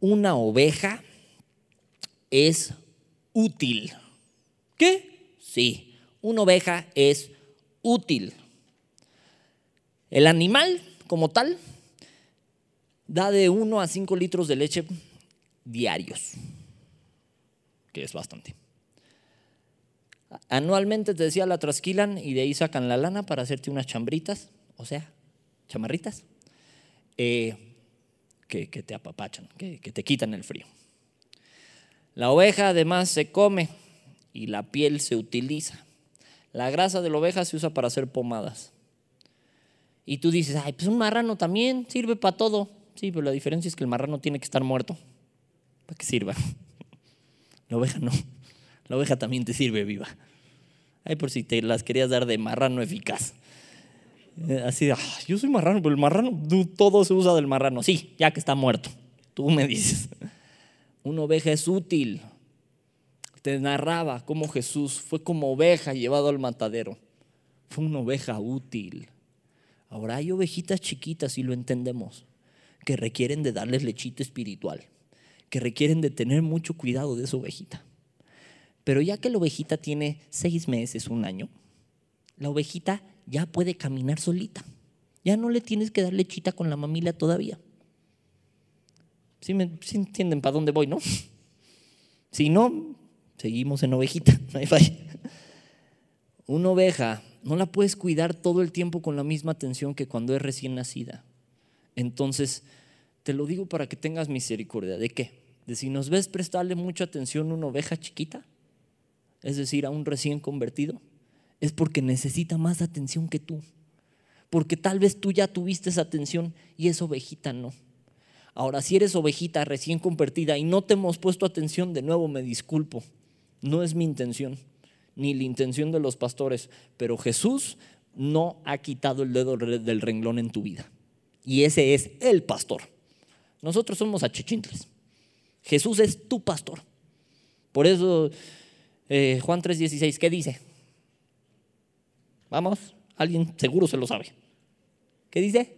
Speaker 2: Una oveja es útil. ¿Qué? Sí, una oveja es útil. El animal como tal da de 1 a 5 litros de leche diarios, que es bastante. Anualmente te decía la trasquilan y de ahí sacan la lana para hacerte unas chambritas, o sea, chamarritas, eh, que, te apapachan, que, que te quitan el frío. La oveja además se come y la piel se utiliza. La grasa de la oveja se usa para hacer pomadas. Y tú dices, ay, pues un marrano también sirve para todo. Sí, pero la diferencia es que el marrano tiene que estar muerto para que sirva. La oveja no. La oveja también te sirve viva. Ay, por si te las querías dar de marrano eficaz. Eh, así de, yo soy marrano, pero el marrano, todo se usa del marrano. Sí, ya que está muerto. Tú me dices. Una oveja es útil. Te narraba cómo Jesús fue como oveja llevado al matadero. Fue una oveja útil. Ahora hay ovejitas chiquitas, y lo entendemos, que requieren de darles lechita espiritual, que requieren de tener mucho cuidado de esa ovejita. Pero ya que la ovejita tiene seis meses, un año, la ovejita ya puede caminar solita. Ya no le tienes que dar lechita con la mamila todavía. ¿Sí, me, entienden para dónde voy, no? Si no, seguimos en ovejita, no hay falla. Una oveja no la puedes cuidar todo el tiempo con la misma atención que cuando es recién nacida. Entonces, te lo digo para que tengas misericordia. ¿De qué? De si nos ves prestarle mucha atención a una oveja chiquita, es decir, a un recién convertido, es porque necesita más atención que tú. Porque tal vez tú ya tuviste esa atención y esa ovejita no. Ahora, si eres ovejita recién convertida y no te hemos puesto atención, de nuevo me disculpo. No es mi intención, ni la intención de los pastores, pero Jesús no ha quitado el dedo del renglón en tu vida. Y ese es el pastor. Nosotros somos achichintles. Jesús es tu pastor. Por eso eh, Juan 3:16, ¿qué dice? Vamos, alguien seguro se lo sabe. ¿Qué dice?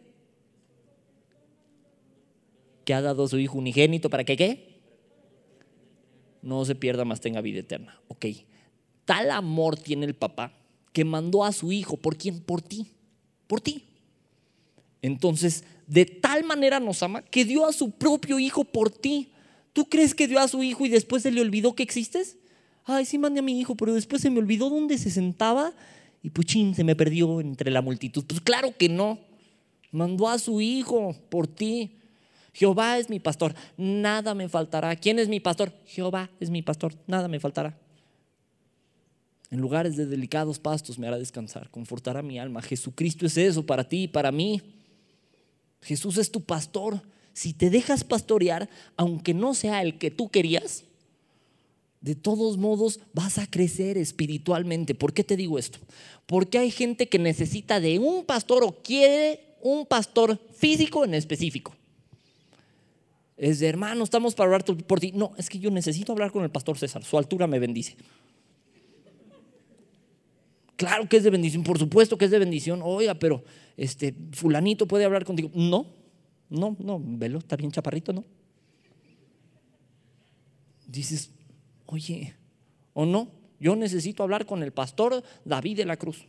Speaker 2: Que ha dado a su Hijo unigénito para que qué? No se pierda, más tenga vida eterna. Ok, tal amor tiene el papá que mandó a su Hijo. ¿Por quién? Por ti. Por ti. Entonces, de tal manera nos ama que dio a su propio Hijo por ti. ¿Tú crees que dio a su Hijo y después se le olvidó que existes? Ay, sí mandé a mi hijo, pero después se me olvidó dónde se sentaba y puchín, se me perdió entre la multitud. Pues claro que no. Mandó a su hijo por ti. Jehová es mi pastor, nada me faltará. ¿Quién es mi pastor? Jehová es mi pastor, nada me faltará. En lugares de delicados pastos me hará descansar, confortará mi alma. Jesucristo es eso para ti y para mí. Jesús es tu pastor. Si te dejas pastorear, aunque no sea el que tú querías, de todos modos vas a crecer espiritualmente. ¿Por qué te digo esto? Porque hay gente que necesita de un pastor o quiere un pastor físico en específico. Es de hermano, estamos para hablar por ti. No, es que yo necesito hablar con el pastor César. Su altura me bendice. Claro que es de bendición, por supuesto que es de bendición. Oiga, pero este fulanito puede hablar contigo. No, no, no, velo, está bien chaparrito, ¿no? Dices, Oye, ¿o no? Yo necesito hablar con el pastor David de la Cruz.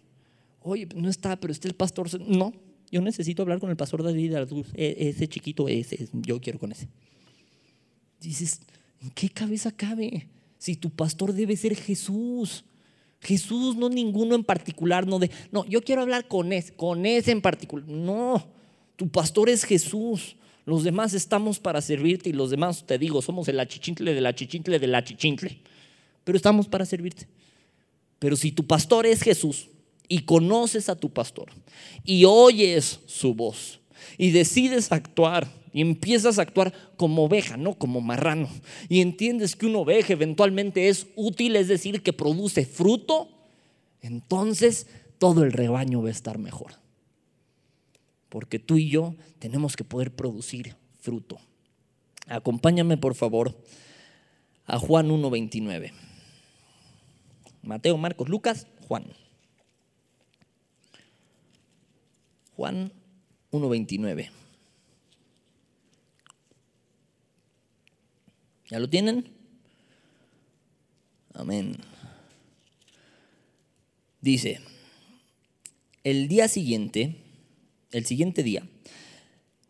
Speaker 2: Oye, no está, pero está el pastor. No, yo necesito hablar con el pastor David de la Cruz. E, ese chiquito, ese, yo quiero con ese. Dices, ¿en qué cabeza cabe? Si tu pastor debe ser Jesús. Jesús, no ninguno en particular, no de, no, yo quiero hablar con ese, con ese en particular. No, tu pastor es Jesús. Los demás estamos para servirte y los demás, te digo, somos el achichintle del achichintle del achichintle. Pero estamos para servirte. Pero si tu pastor es Jesús y conoces a tu pastor y oyes su voz y decides actuar y empiezas a actuar como oveja, no como marrano, y entiendes que una oveja eventualmente es útil, es decir, que produce fruto, entonces todo el rebaño va a estar mejor. Porque tú y yo tenemos que poder producir fruto. Acompáñame por favor a Juan 1.29. Mateo, Marcos, Lucas, Juan. Juan 1.29. ¿Ya lo tienen? Amén. Dice, el día siguiente, el siguiente día,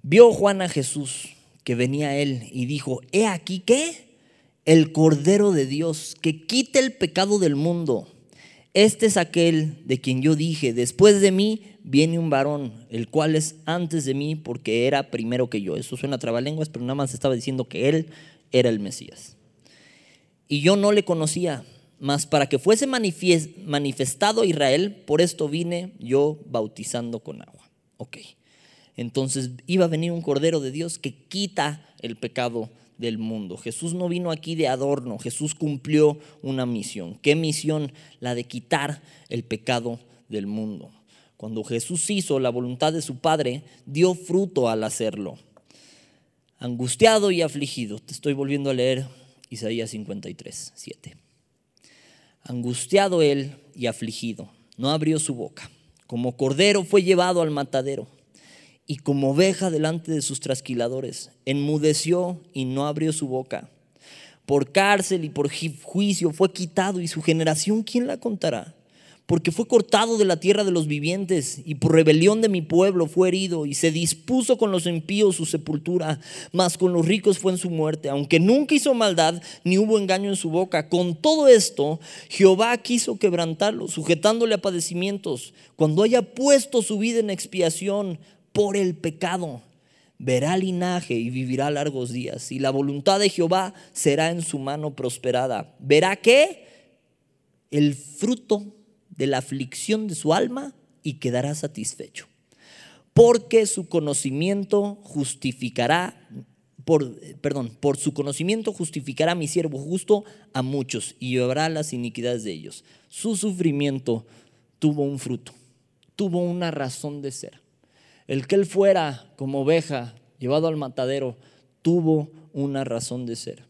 Speaker 2: vio Juan a Jesús que venía él y dijo, he aquí que el Cordero de Dios que quita el pecado del mundo. Este es aquel de quien yo dije, después de mí viene un varón, el cual es antes de mí porque era primero que yo. Eso suena a trabalenguas, pero nada más estaba diciendo que él era el Mesías. Y yo no le conocía, mas para que fuese manifestado Israel, por esto vine yo bautizando con agua. Ok. Entonces iba a venir un Cordero de Dios que quita el pecado del mundo. Jesús no vino aquí de adorno, Jesús cumplió una misión. ¿Qué misión? La de quitar el pecado del mundo. Cuando Jesús hizo la voluntad de su Padre, dio fruto al hacerlo angustiado y afligido. Te estoy volviendo a leer Isaías 53, 7. Angustiado él y afligido, no abrió su boca. Como cordero fue llevado al matadero y como oveja delante de sus trasquiladores, enmudeció y no abrió su boca. Por cárcel y por juicio fue quitado y su generación, ¿quién la contará? Porque fue cortado de la tierra de los vivientes y por rebelión de mi pueblo fue herido y se dispuso con los impíos su sepultura, mas con los ricos fue en su muerte, aunque nunca hizo maldad ni hubo engaño en su boca. Con todo esto, Jehová quiso quebrantarlo, sujetándole a padecimientos, cuando haya puesto su vida en expiación por el pecado. Verá linaje y vivirá largos días, y la voluntad de Jehová será en su mano prosperada. Verá que el fruto de la aflicción de su alma y quedará satisfecho. Porque su conocimiento justificará, por, perdón, por su conocimiento justificará a mi siervo justo a muchos y llevará las iniquidades de ellos. Su sufrimiento tuvo un fruto, tuvo una razón de ser. El que él fuera como oveja llevado al matadero tuvo una razón de ser.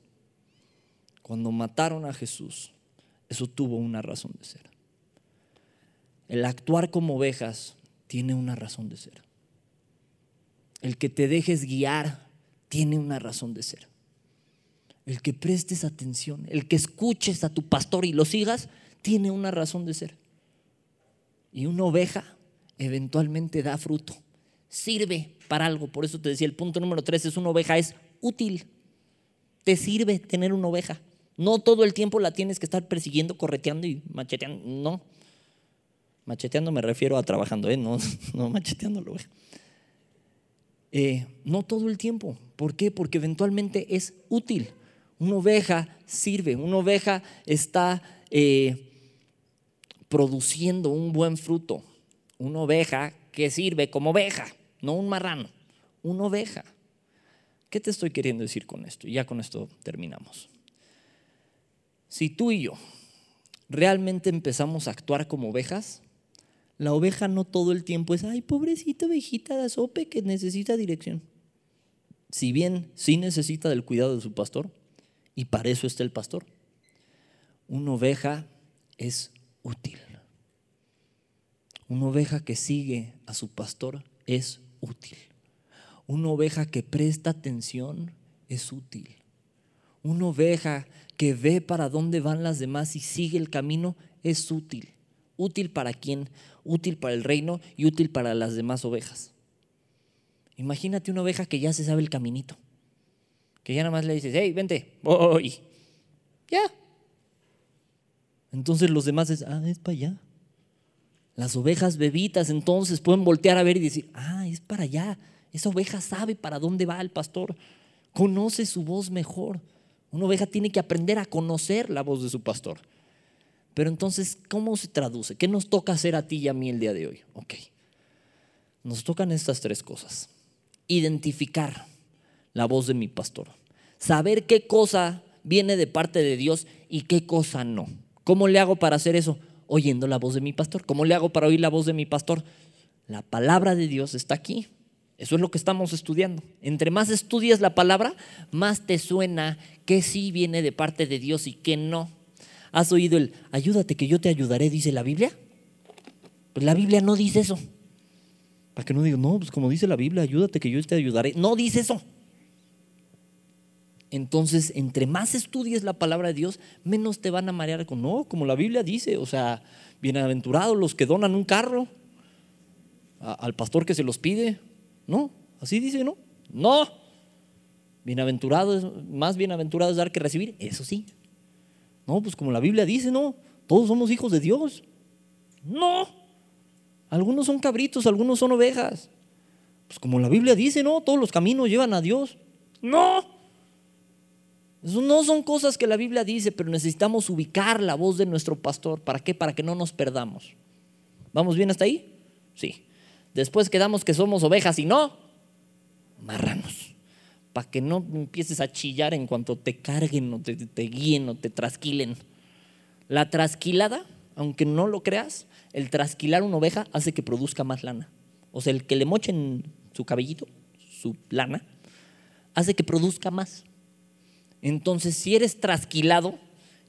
Speaker 2: Cuando mataron a Jesús, eso tuvo una razón de ser. El actuar como ovejas tiene una razón de ser. El que te dejes guiar tiene una razón de ser. El que prestes atención, el que escuches a tu pastor y lo sigas, tiene una razón de ser. Y una oveja eventualmente da fruto, sirve para algo. Por eso te decía, el punto número tres es una oveja, es útil. Te sirve tener una oveja. No todo el tiempo la tienes que estar persiguiendo, correteando y macheteando. No. Macheteando me refiero a trabajando, ¿eh? no, no macheteándolo. Eh, no todo el tiempo. ¿Por qué? Porque eventualmente es útil. Una oveja sirve, una oveja está eh, produciendo un buen fruto. Una oveja que sirve como oveja, no un marrano, una oveja. ¿Qué te estoy queriendo decir con esto? Y ya con esto terminamos. Si tú y yo realmente empezamos a actuar como ovejas, la oveja no todo el tiempo es, ay, pobrecita ovejita de sope que necesita dirección. Si bien sí necesita del cuidado de su pastor, y para eso está el pastor, una oveja es útil. Una oveja que sigue a su pastor es útil. Una oveja que presta atención es útil. Una oveja que ve para dónde van las demás y sigue el camino es útil. ¿Útil para quién? útil para el reino y útil para las demás ovejas. Imagínate una oveja que ya se sabe el caminito, que ya nada más le dices, hey, vente, voy. Ya. Entonces los demás es, ah, es para allá. Las ovejas bebitas entonces pueden voltear a ver y decir, ah, es para allá. Esa oveja sabe para dónde va el pastor. Conoce su voz mejor. Una oveja tiene que aprender a conocer la voz de su pastor. Pero entonces, ¿cómo se traduce? ¿Qué nos toca hacer a ti y a mí el día de hoy? Ok. Nos tocan estas tres cosas. Identificar la voz de mi pastor. Saber qué cosa viene de parte de Dios y qué cosa no. ¿Cómo le hago para hacer eso? Oyendo la voz de mi pastor. ¿Cómo le hago para oír la voz de mi pastor? La palabra de Dios está aquí. Eso es lo que estamos estudiando. Entre más estudias la palabra, más te suena que sí viene de parte de Dios y que no. ¿Has oído el ayúdate que yo te ayudaré, dice la Biblia? Pues la Biblia no dice eso. Para que no digo, no, pues como dice la Biblia, ayúdate que yo te ayudaré. No dice eso. Entonces, entre más estudies la palabra de Dios, menos te van a marear con, no, como la Biblia dice, o sea, bienaventurados los que donan un carro al pastor que se los pide. No, así dice, ¿no? No. Bienaventurados, más bienaventurados dar que recibir, eso sí. No, pues como la Biblia dice, no, todos somos hijos de Dios. No. Algunos son cabritos, algunos son ovejas. Pues como la Biblia dice, no, todos los caminos llevan a Dios. No. Eso no son cosas que la Biblia dice, pero necesitamos ubicar la voz de nuestro pastor. ¿Para qué? Para que no nos perdamos. ¿Vamos bien hasta ahí? Sí. Después quedamos que somos ovejas y no, marranos. Para que no empieces a chillar en cuanto te carguen o te, guíen o te trasquilen. La trasquilada, aunque no lo creas, el trasquilar una oveja hace que produzca más lana. O sea, el que le mochen su cabellito, su lana, hace que produzca más. Entonces, si eres trasquilado,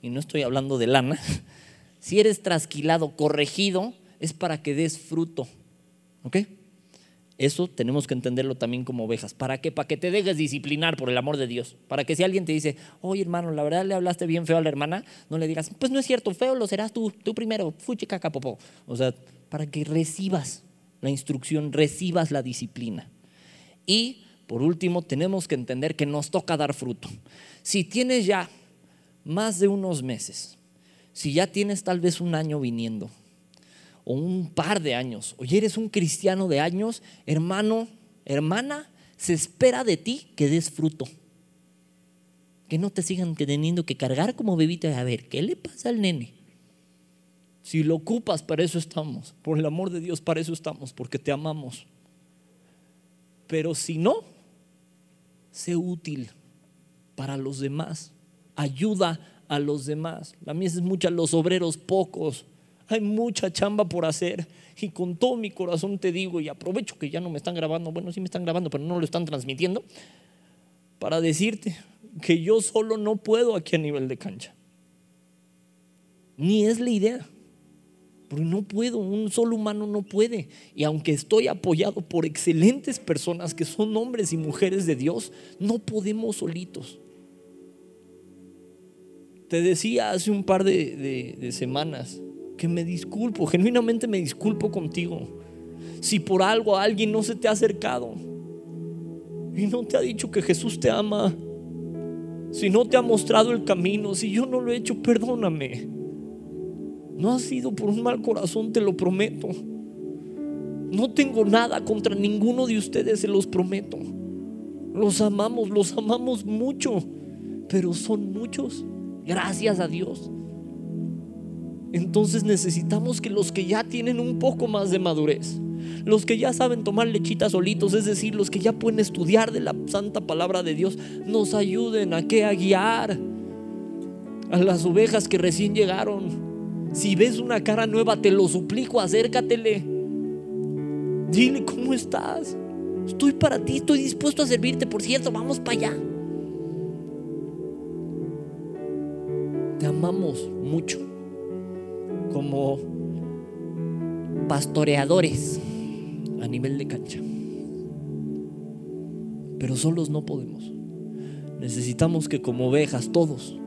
Speaker 2: y no estoy hablando de lana, si eres trasquilado, corregido, es para que des fruto. ¿Ok? Eso tenemos que entenderlo también como ovejas. ¿Para qué? Para que te dejes disciplinar por el amor de Dios. Para que si alguien te dice, oye hermano, la verdad le hablaste bien feo a la hermana, no le digas, pues no es cierto, feo lo serás tú, tú primero, fuchi caca popó. O sea, para que recibas la instrucción, recibas la disciplina. Y por último, tenemos que entender que nos toca dar fruto. Si tienes ya más de unos meses, si ya tienes tal vez un año viniendo, o un par de años, o ya eres un cristiano de años, hermano, hermana, se espera de ti que des fruto. Que no te sigan teniendo que cargar como bebita. A ver, ¿qué le pasa al nene? Si lo ocupas, para eso estamos. Por el amor de Dios, para eso estamos, porque te amamos. Pero si no, sé útil para los demás. Ayuda a los demás. La mies es mucha, los obreros pocos. Hay mucha chamba por hacer. Y con todo mi corazón te digo, y aprovecho que ya no me están grabando, bueno, sí me están grabando, pero no lo están transmitiendo, para decirte que yo solo no puedo aquí a nivel de cancha. Ni es la idea. Porque no puedo, un solo humano no puede. Y aunque estoy apoyado por excelentes personas que son hombres y mujeres de Dios, no podemos solitos. Te decía hace un par de, semanas que me disculpo, genuinamente me disculpo contigo. Si por algo alguien no se te ha acercado y no te ha dicho que Jesús te ama, si no te ha mostrado el camino, si yo no lo he hecho, perdóname. No ha sido por un mal corazón, te lo prometo. No tengo nada contra ninguno de ustedes, se los prometo. Los amamos, los amamos mucho, pero son muchos, gracias a Dios. Entonces necesitamos que los que ya tienen un poco más de madurez, los que ya saben tomar lechita solitos, es decir, los que ya pueden estudiar de la santa palabra de Dios, nos ayuden a que a guiar a las ovejas que recién llegaron si ves una cara nueva, te lo suplico, acércatele. Dile, ¿cómo estás? Estoy para ti, estoy dispuesto a servirte. Por cierto, vamos para allá. Te amamos mucho como pastoreadores a nivel de cancha. Pero solos no podemos. Necesitamos que como ovejas todos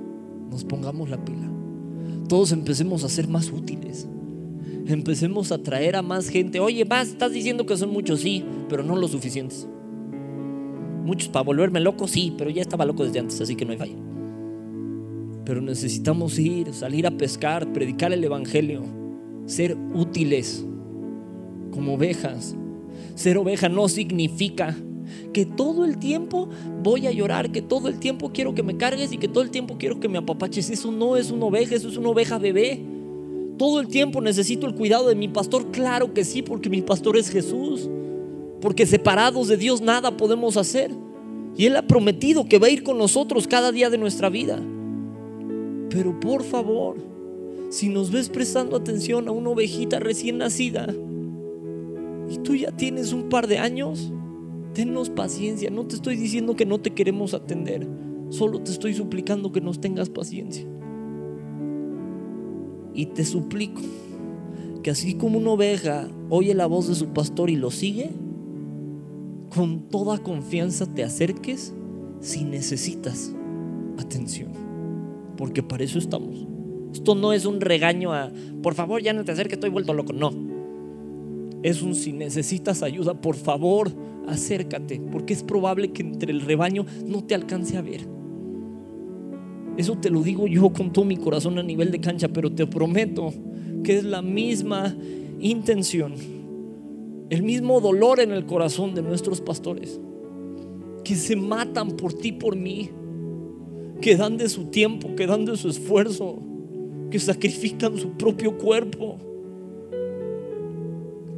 Speaker 2: nos pongamos la pila todos empecemos a ser más útiles. Empecemos a traer a más gente. Oye, vas, estás diciendo que son muchos, sí, pero no lo suficientes. Muchos para volverme loco, sí, pero ya estaba loco desde antes, así que no hay falla. Pero necesitamos ir, salir a pescar, predicar el Evangelio, ser útiles como ovejas. Ser oveja no significa que todo el tiempo voy a llorar, que todo el tiempo quiero que me cargues y que todo el tiempo quiero que me apapaches. Eso no es una oveja, eso es una oveja bebé. Todo el tiempo necesito el cuidado de mi pastor. Claro que sí, porque mi pastor es Jesús. Porque separados de Dios nada podemos hacer. Y Él ha prometido que va a ir con nosotros cada día de nuestra vida. Pero por favor, si nos ves prestando atención a una ovejita recién nacida y tú ya tienes un par de años, Tennos paciencia. No te estoy diciendo que no te queremos atender. Solo te estoy suplicando que nos tengas paciencia. Y te suplico que así como una oveja oye la voz de su pastor y lo sigue, con toda confianza te acerques si necesitas atención. Porque para eso estamos. Esto no es un regaño a, por favor, ya no te acerques, estoy vuelto loco. No. Es un si necesitas ayuda, por favor, acércate, porque es probable que entre el rebaño no te alcance a ver. Eso te lo digo yo con todo mi corazón a nivel de cancha, pero te prometo que es la misma intención, el mismo dolor en el corazón de nuestros pastores, que se matan por ti, por mí, que dan de su tiempo, que dan de su esfuerzo, que sacrifican su propio cuerpo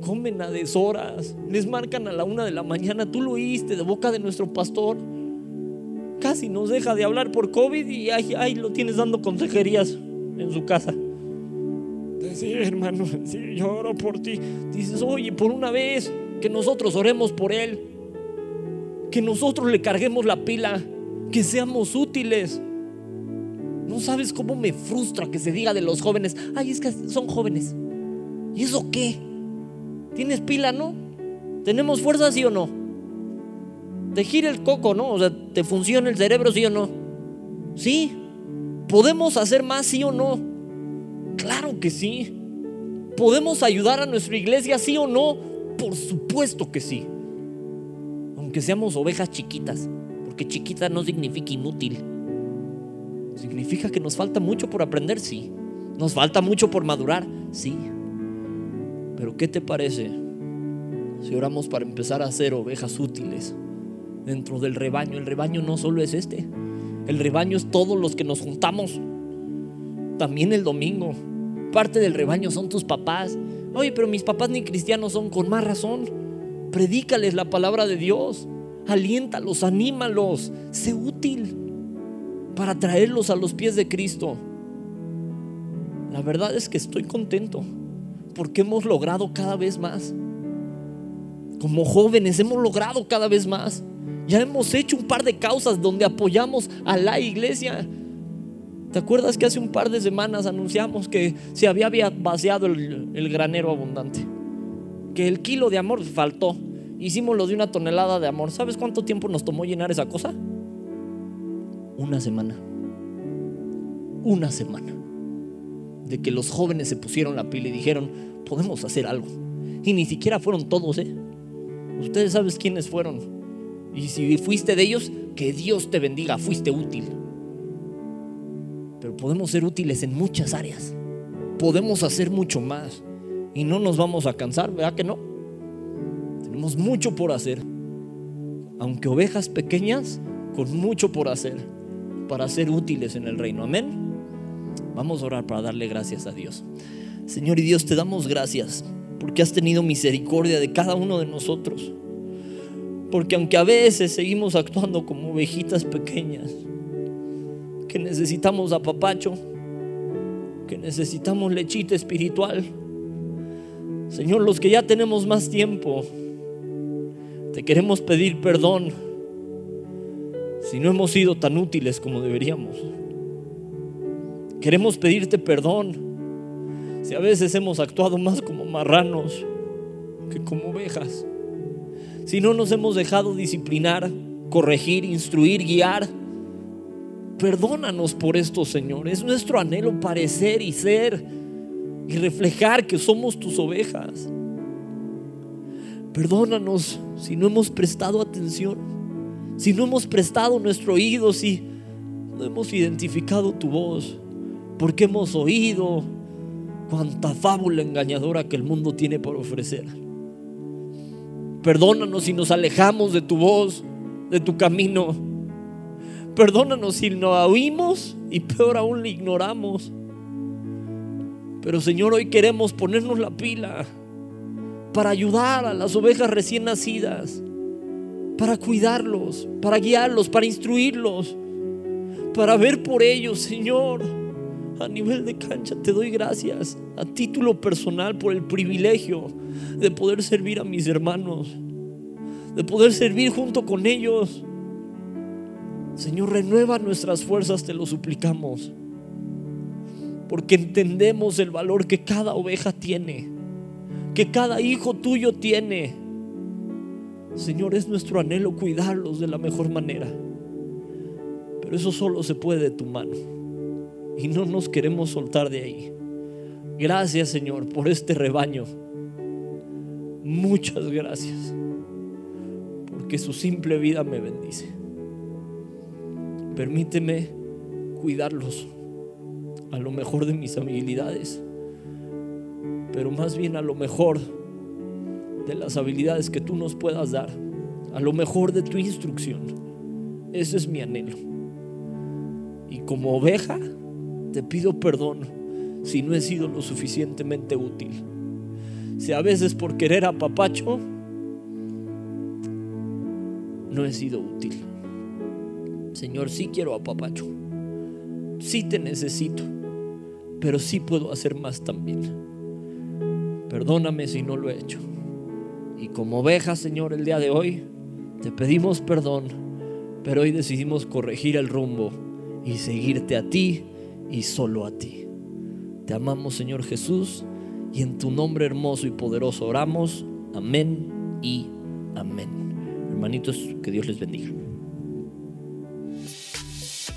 Speaker 2: comen a deshoras, les marcan a la una de la mañana. Tú lo oíste de boca de nuestro pastor. Casi nos deja de hablar por COVID y ahí, lo tienes dando consejerías en su casa. Sí, hermano, sí, yo oro por ti. Dices, oye, por una vez que nosotros oremos por él, que nosotros le carguemos la pila, que seamos útiles. No sabes cómo me frustra que se diga de los jóvenes, ay, es que son jóvenes. ¿Y eso qué? ¿Tienes pila, no? ¿Tenemos fuerza, sí o no? Te gira el coco, ¿no? O sea, ¿te funciona el cerebro, sí o no? Sí. ¿Podemos hacer más, sí o no? Claro que sí. ¿Podemos ayudar a nuestra iglesia, sí o no? Por supuesto que sí. Aunque seamos ovejas chiquitas, porque chiquita no significa inútil. Significa que nos falta mucho por aprender, sí. Nos falta mucho por madurar, sí. Pero ¿qué te parece si oramos para empezar a ser ovejas útiles dentro del rebaño? El rebaño no solo es este, el rebaño es todos los que nos juntamos. También el domingo. Parte del rebaño son tus papás. Oye, pero mis papás ni cristianos son, con más razón. Predícales la palabra de Dios. Aliéntalos, anímalos. Sé útil para traerlos a los pies de Cristo. La verdad es que estoy contento porque hemos logrado cada vez más. Como jóvenes hemos logrado cada vez más. Ya hemos hecho un par de causas donde apoyamos a la iglesia. ¿Te acuerdas que hace un par de semanas anunciamos que se había vaciado el, granero abundante? Que el kilo de amor faltó. Hicimos lo de una tonelada de amor. ¿Sabes cuánto tiempo nos tomó llenar esa cosa? Una semana. Una semana de que los jóvenes se pusieron la pila y dijeron, podemos hacer algo. Y ni siquiera fueron todos, ¿eh? Ustedes saben quiénes fueron. Y si fuiste de ellos, que Dios te bendiga, fuiste útil. Pero podemos ser útiles en muchas áreas. Podemos hacer mucho más. Y no nos vamos a cansar, ¿verdad que no? Tenemos mucho por hacer. Aunque ovejas pequeñas, con mucho por hacer. Para ser útiles en el reino. Amén. Vamos a orar para darle gracias a Dios. Señor y Dios, te damos gracias porque has tenido misericordia de cada uno de nosotros. Porque aunque a veces seguimos actuando como ovejitas pequeñas, que necesitamos apapacho, que necesitamos lechita espiritual, Señor, los que ya tenemos más tiempo, te queremos pedir perdón si no hemos sido tan útiles como deberíamos. Queremos pedirte perdón si a veces hemos actuado más como marranos que como ovejas. Si no nos hemos dejado disciplinar, corregir, instruir, guiar. Perdónanos por esto, Señor. Es nuestro anhelo parecer y ser y reflejar que somos tus ovejas. Perdónanos si no hemos prestado atención, si no hemos prestado nuestro oído, si no hemos identificado tu voz, porque hemos oído cuánta fábula engañadora que el mundo tiene por ofrecer. Perdónanos si nos alejamos de tu voz, de tu camino. Perdónanos si no oímos y peor aún le ignoramos. Pero Señor, hoy queremos ponernos la pila para ayudar a las ovejas recién nacidas, para cuidarlos, para guiarlos, para instruirlos, para ver por ellos, Señor. A nivel de cancha te doy gracias a título personal por el privilegio de poder servir a mis hermanos, de poder servir junto con ellos. Señor, renueva nuestras fuerzas, te lo suplicamos porque entendemos el valor que cada oveja tiene, que cada hijo tuyo tiene. Señor, es nuestro anhelo cuidarlos de la mejor manera, pero eso solo se puede de tu mano y no nos queremos soltar de ahí. Gracias, Señor, por este rebaño. Muchas gracias, porque su simple vida me bendice. Permíteme cuidarlos a lo mejor de mis habilidades, pero más bien a lo mejor de las habilidades que tú nos puedas dar, a lo mejor de tu instrucción. Ese es mi anhelo. Y como oveja, te pido perdón si no he sido lo suficientemente útil. Si a veces por querer a papacho, no he sido útil. Señor, sí quiero a papacho. Sí te necesito pero sí puedo hacer más también. Perdóname si no lo he hecho. Y como oveja, Señor, el día de hoy, te pedimos perdón, pero hoy decidimos corregir el rumbo y seguirte a ti y solo a ti. Te amamos, Señor Jesús, y en tu nombre hermoso y poderoso oramos. Amén y amén. Hermanitos, que Dios les bendiga.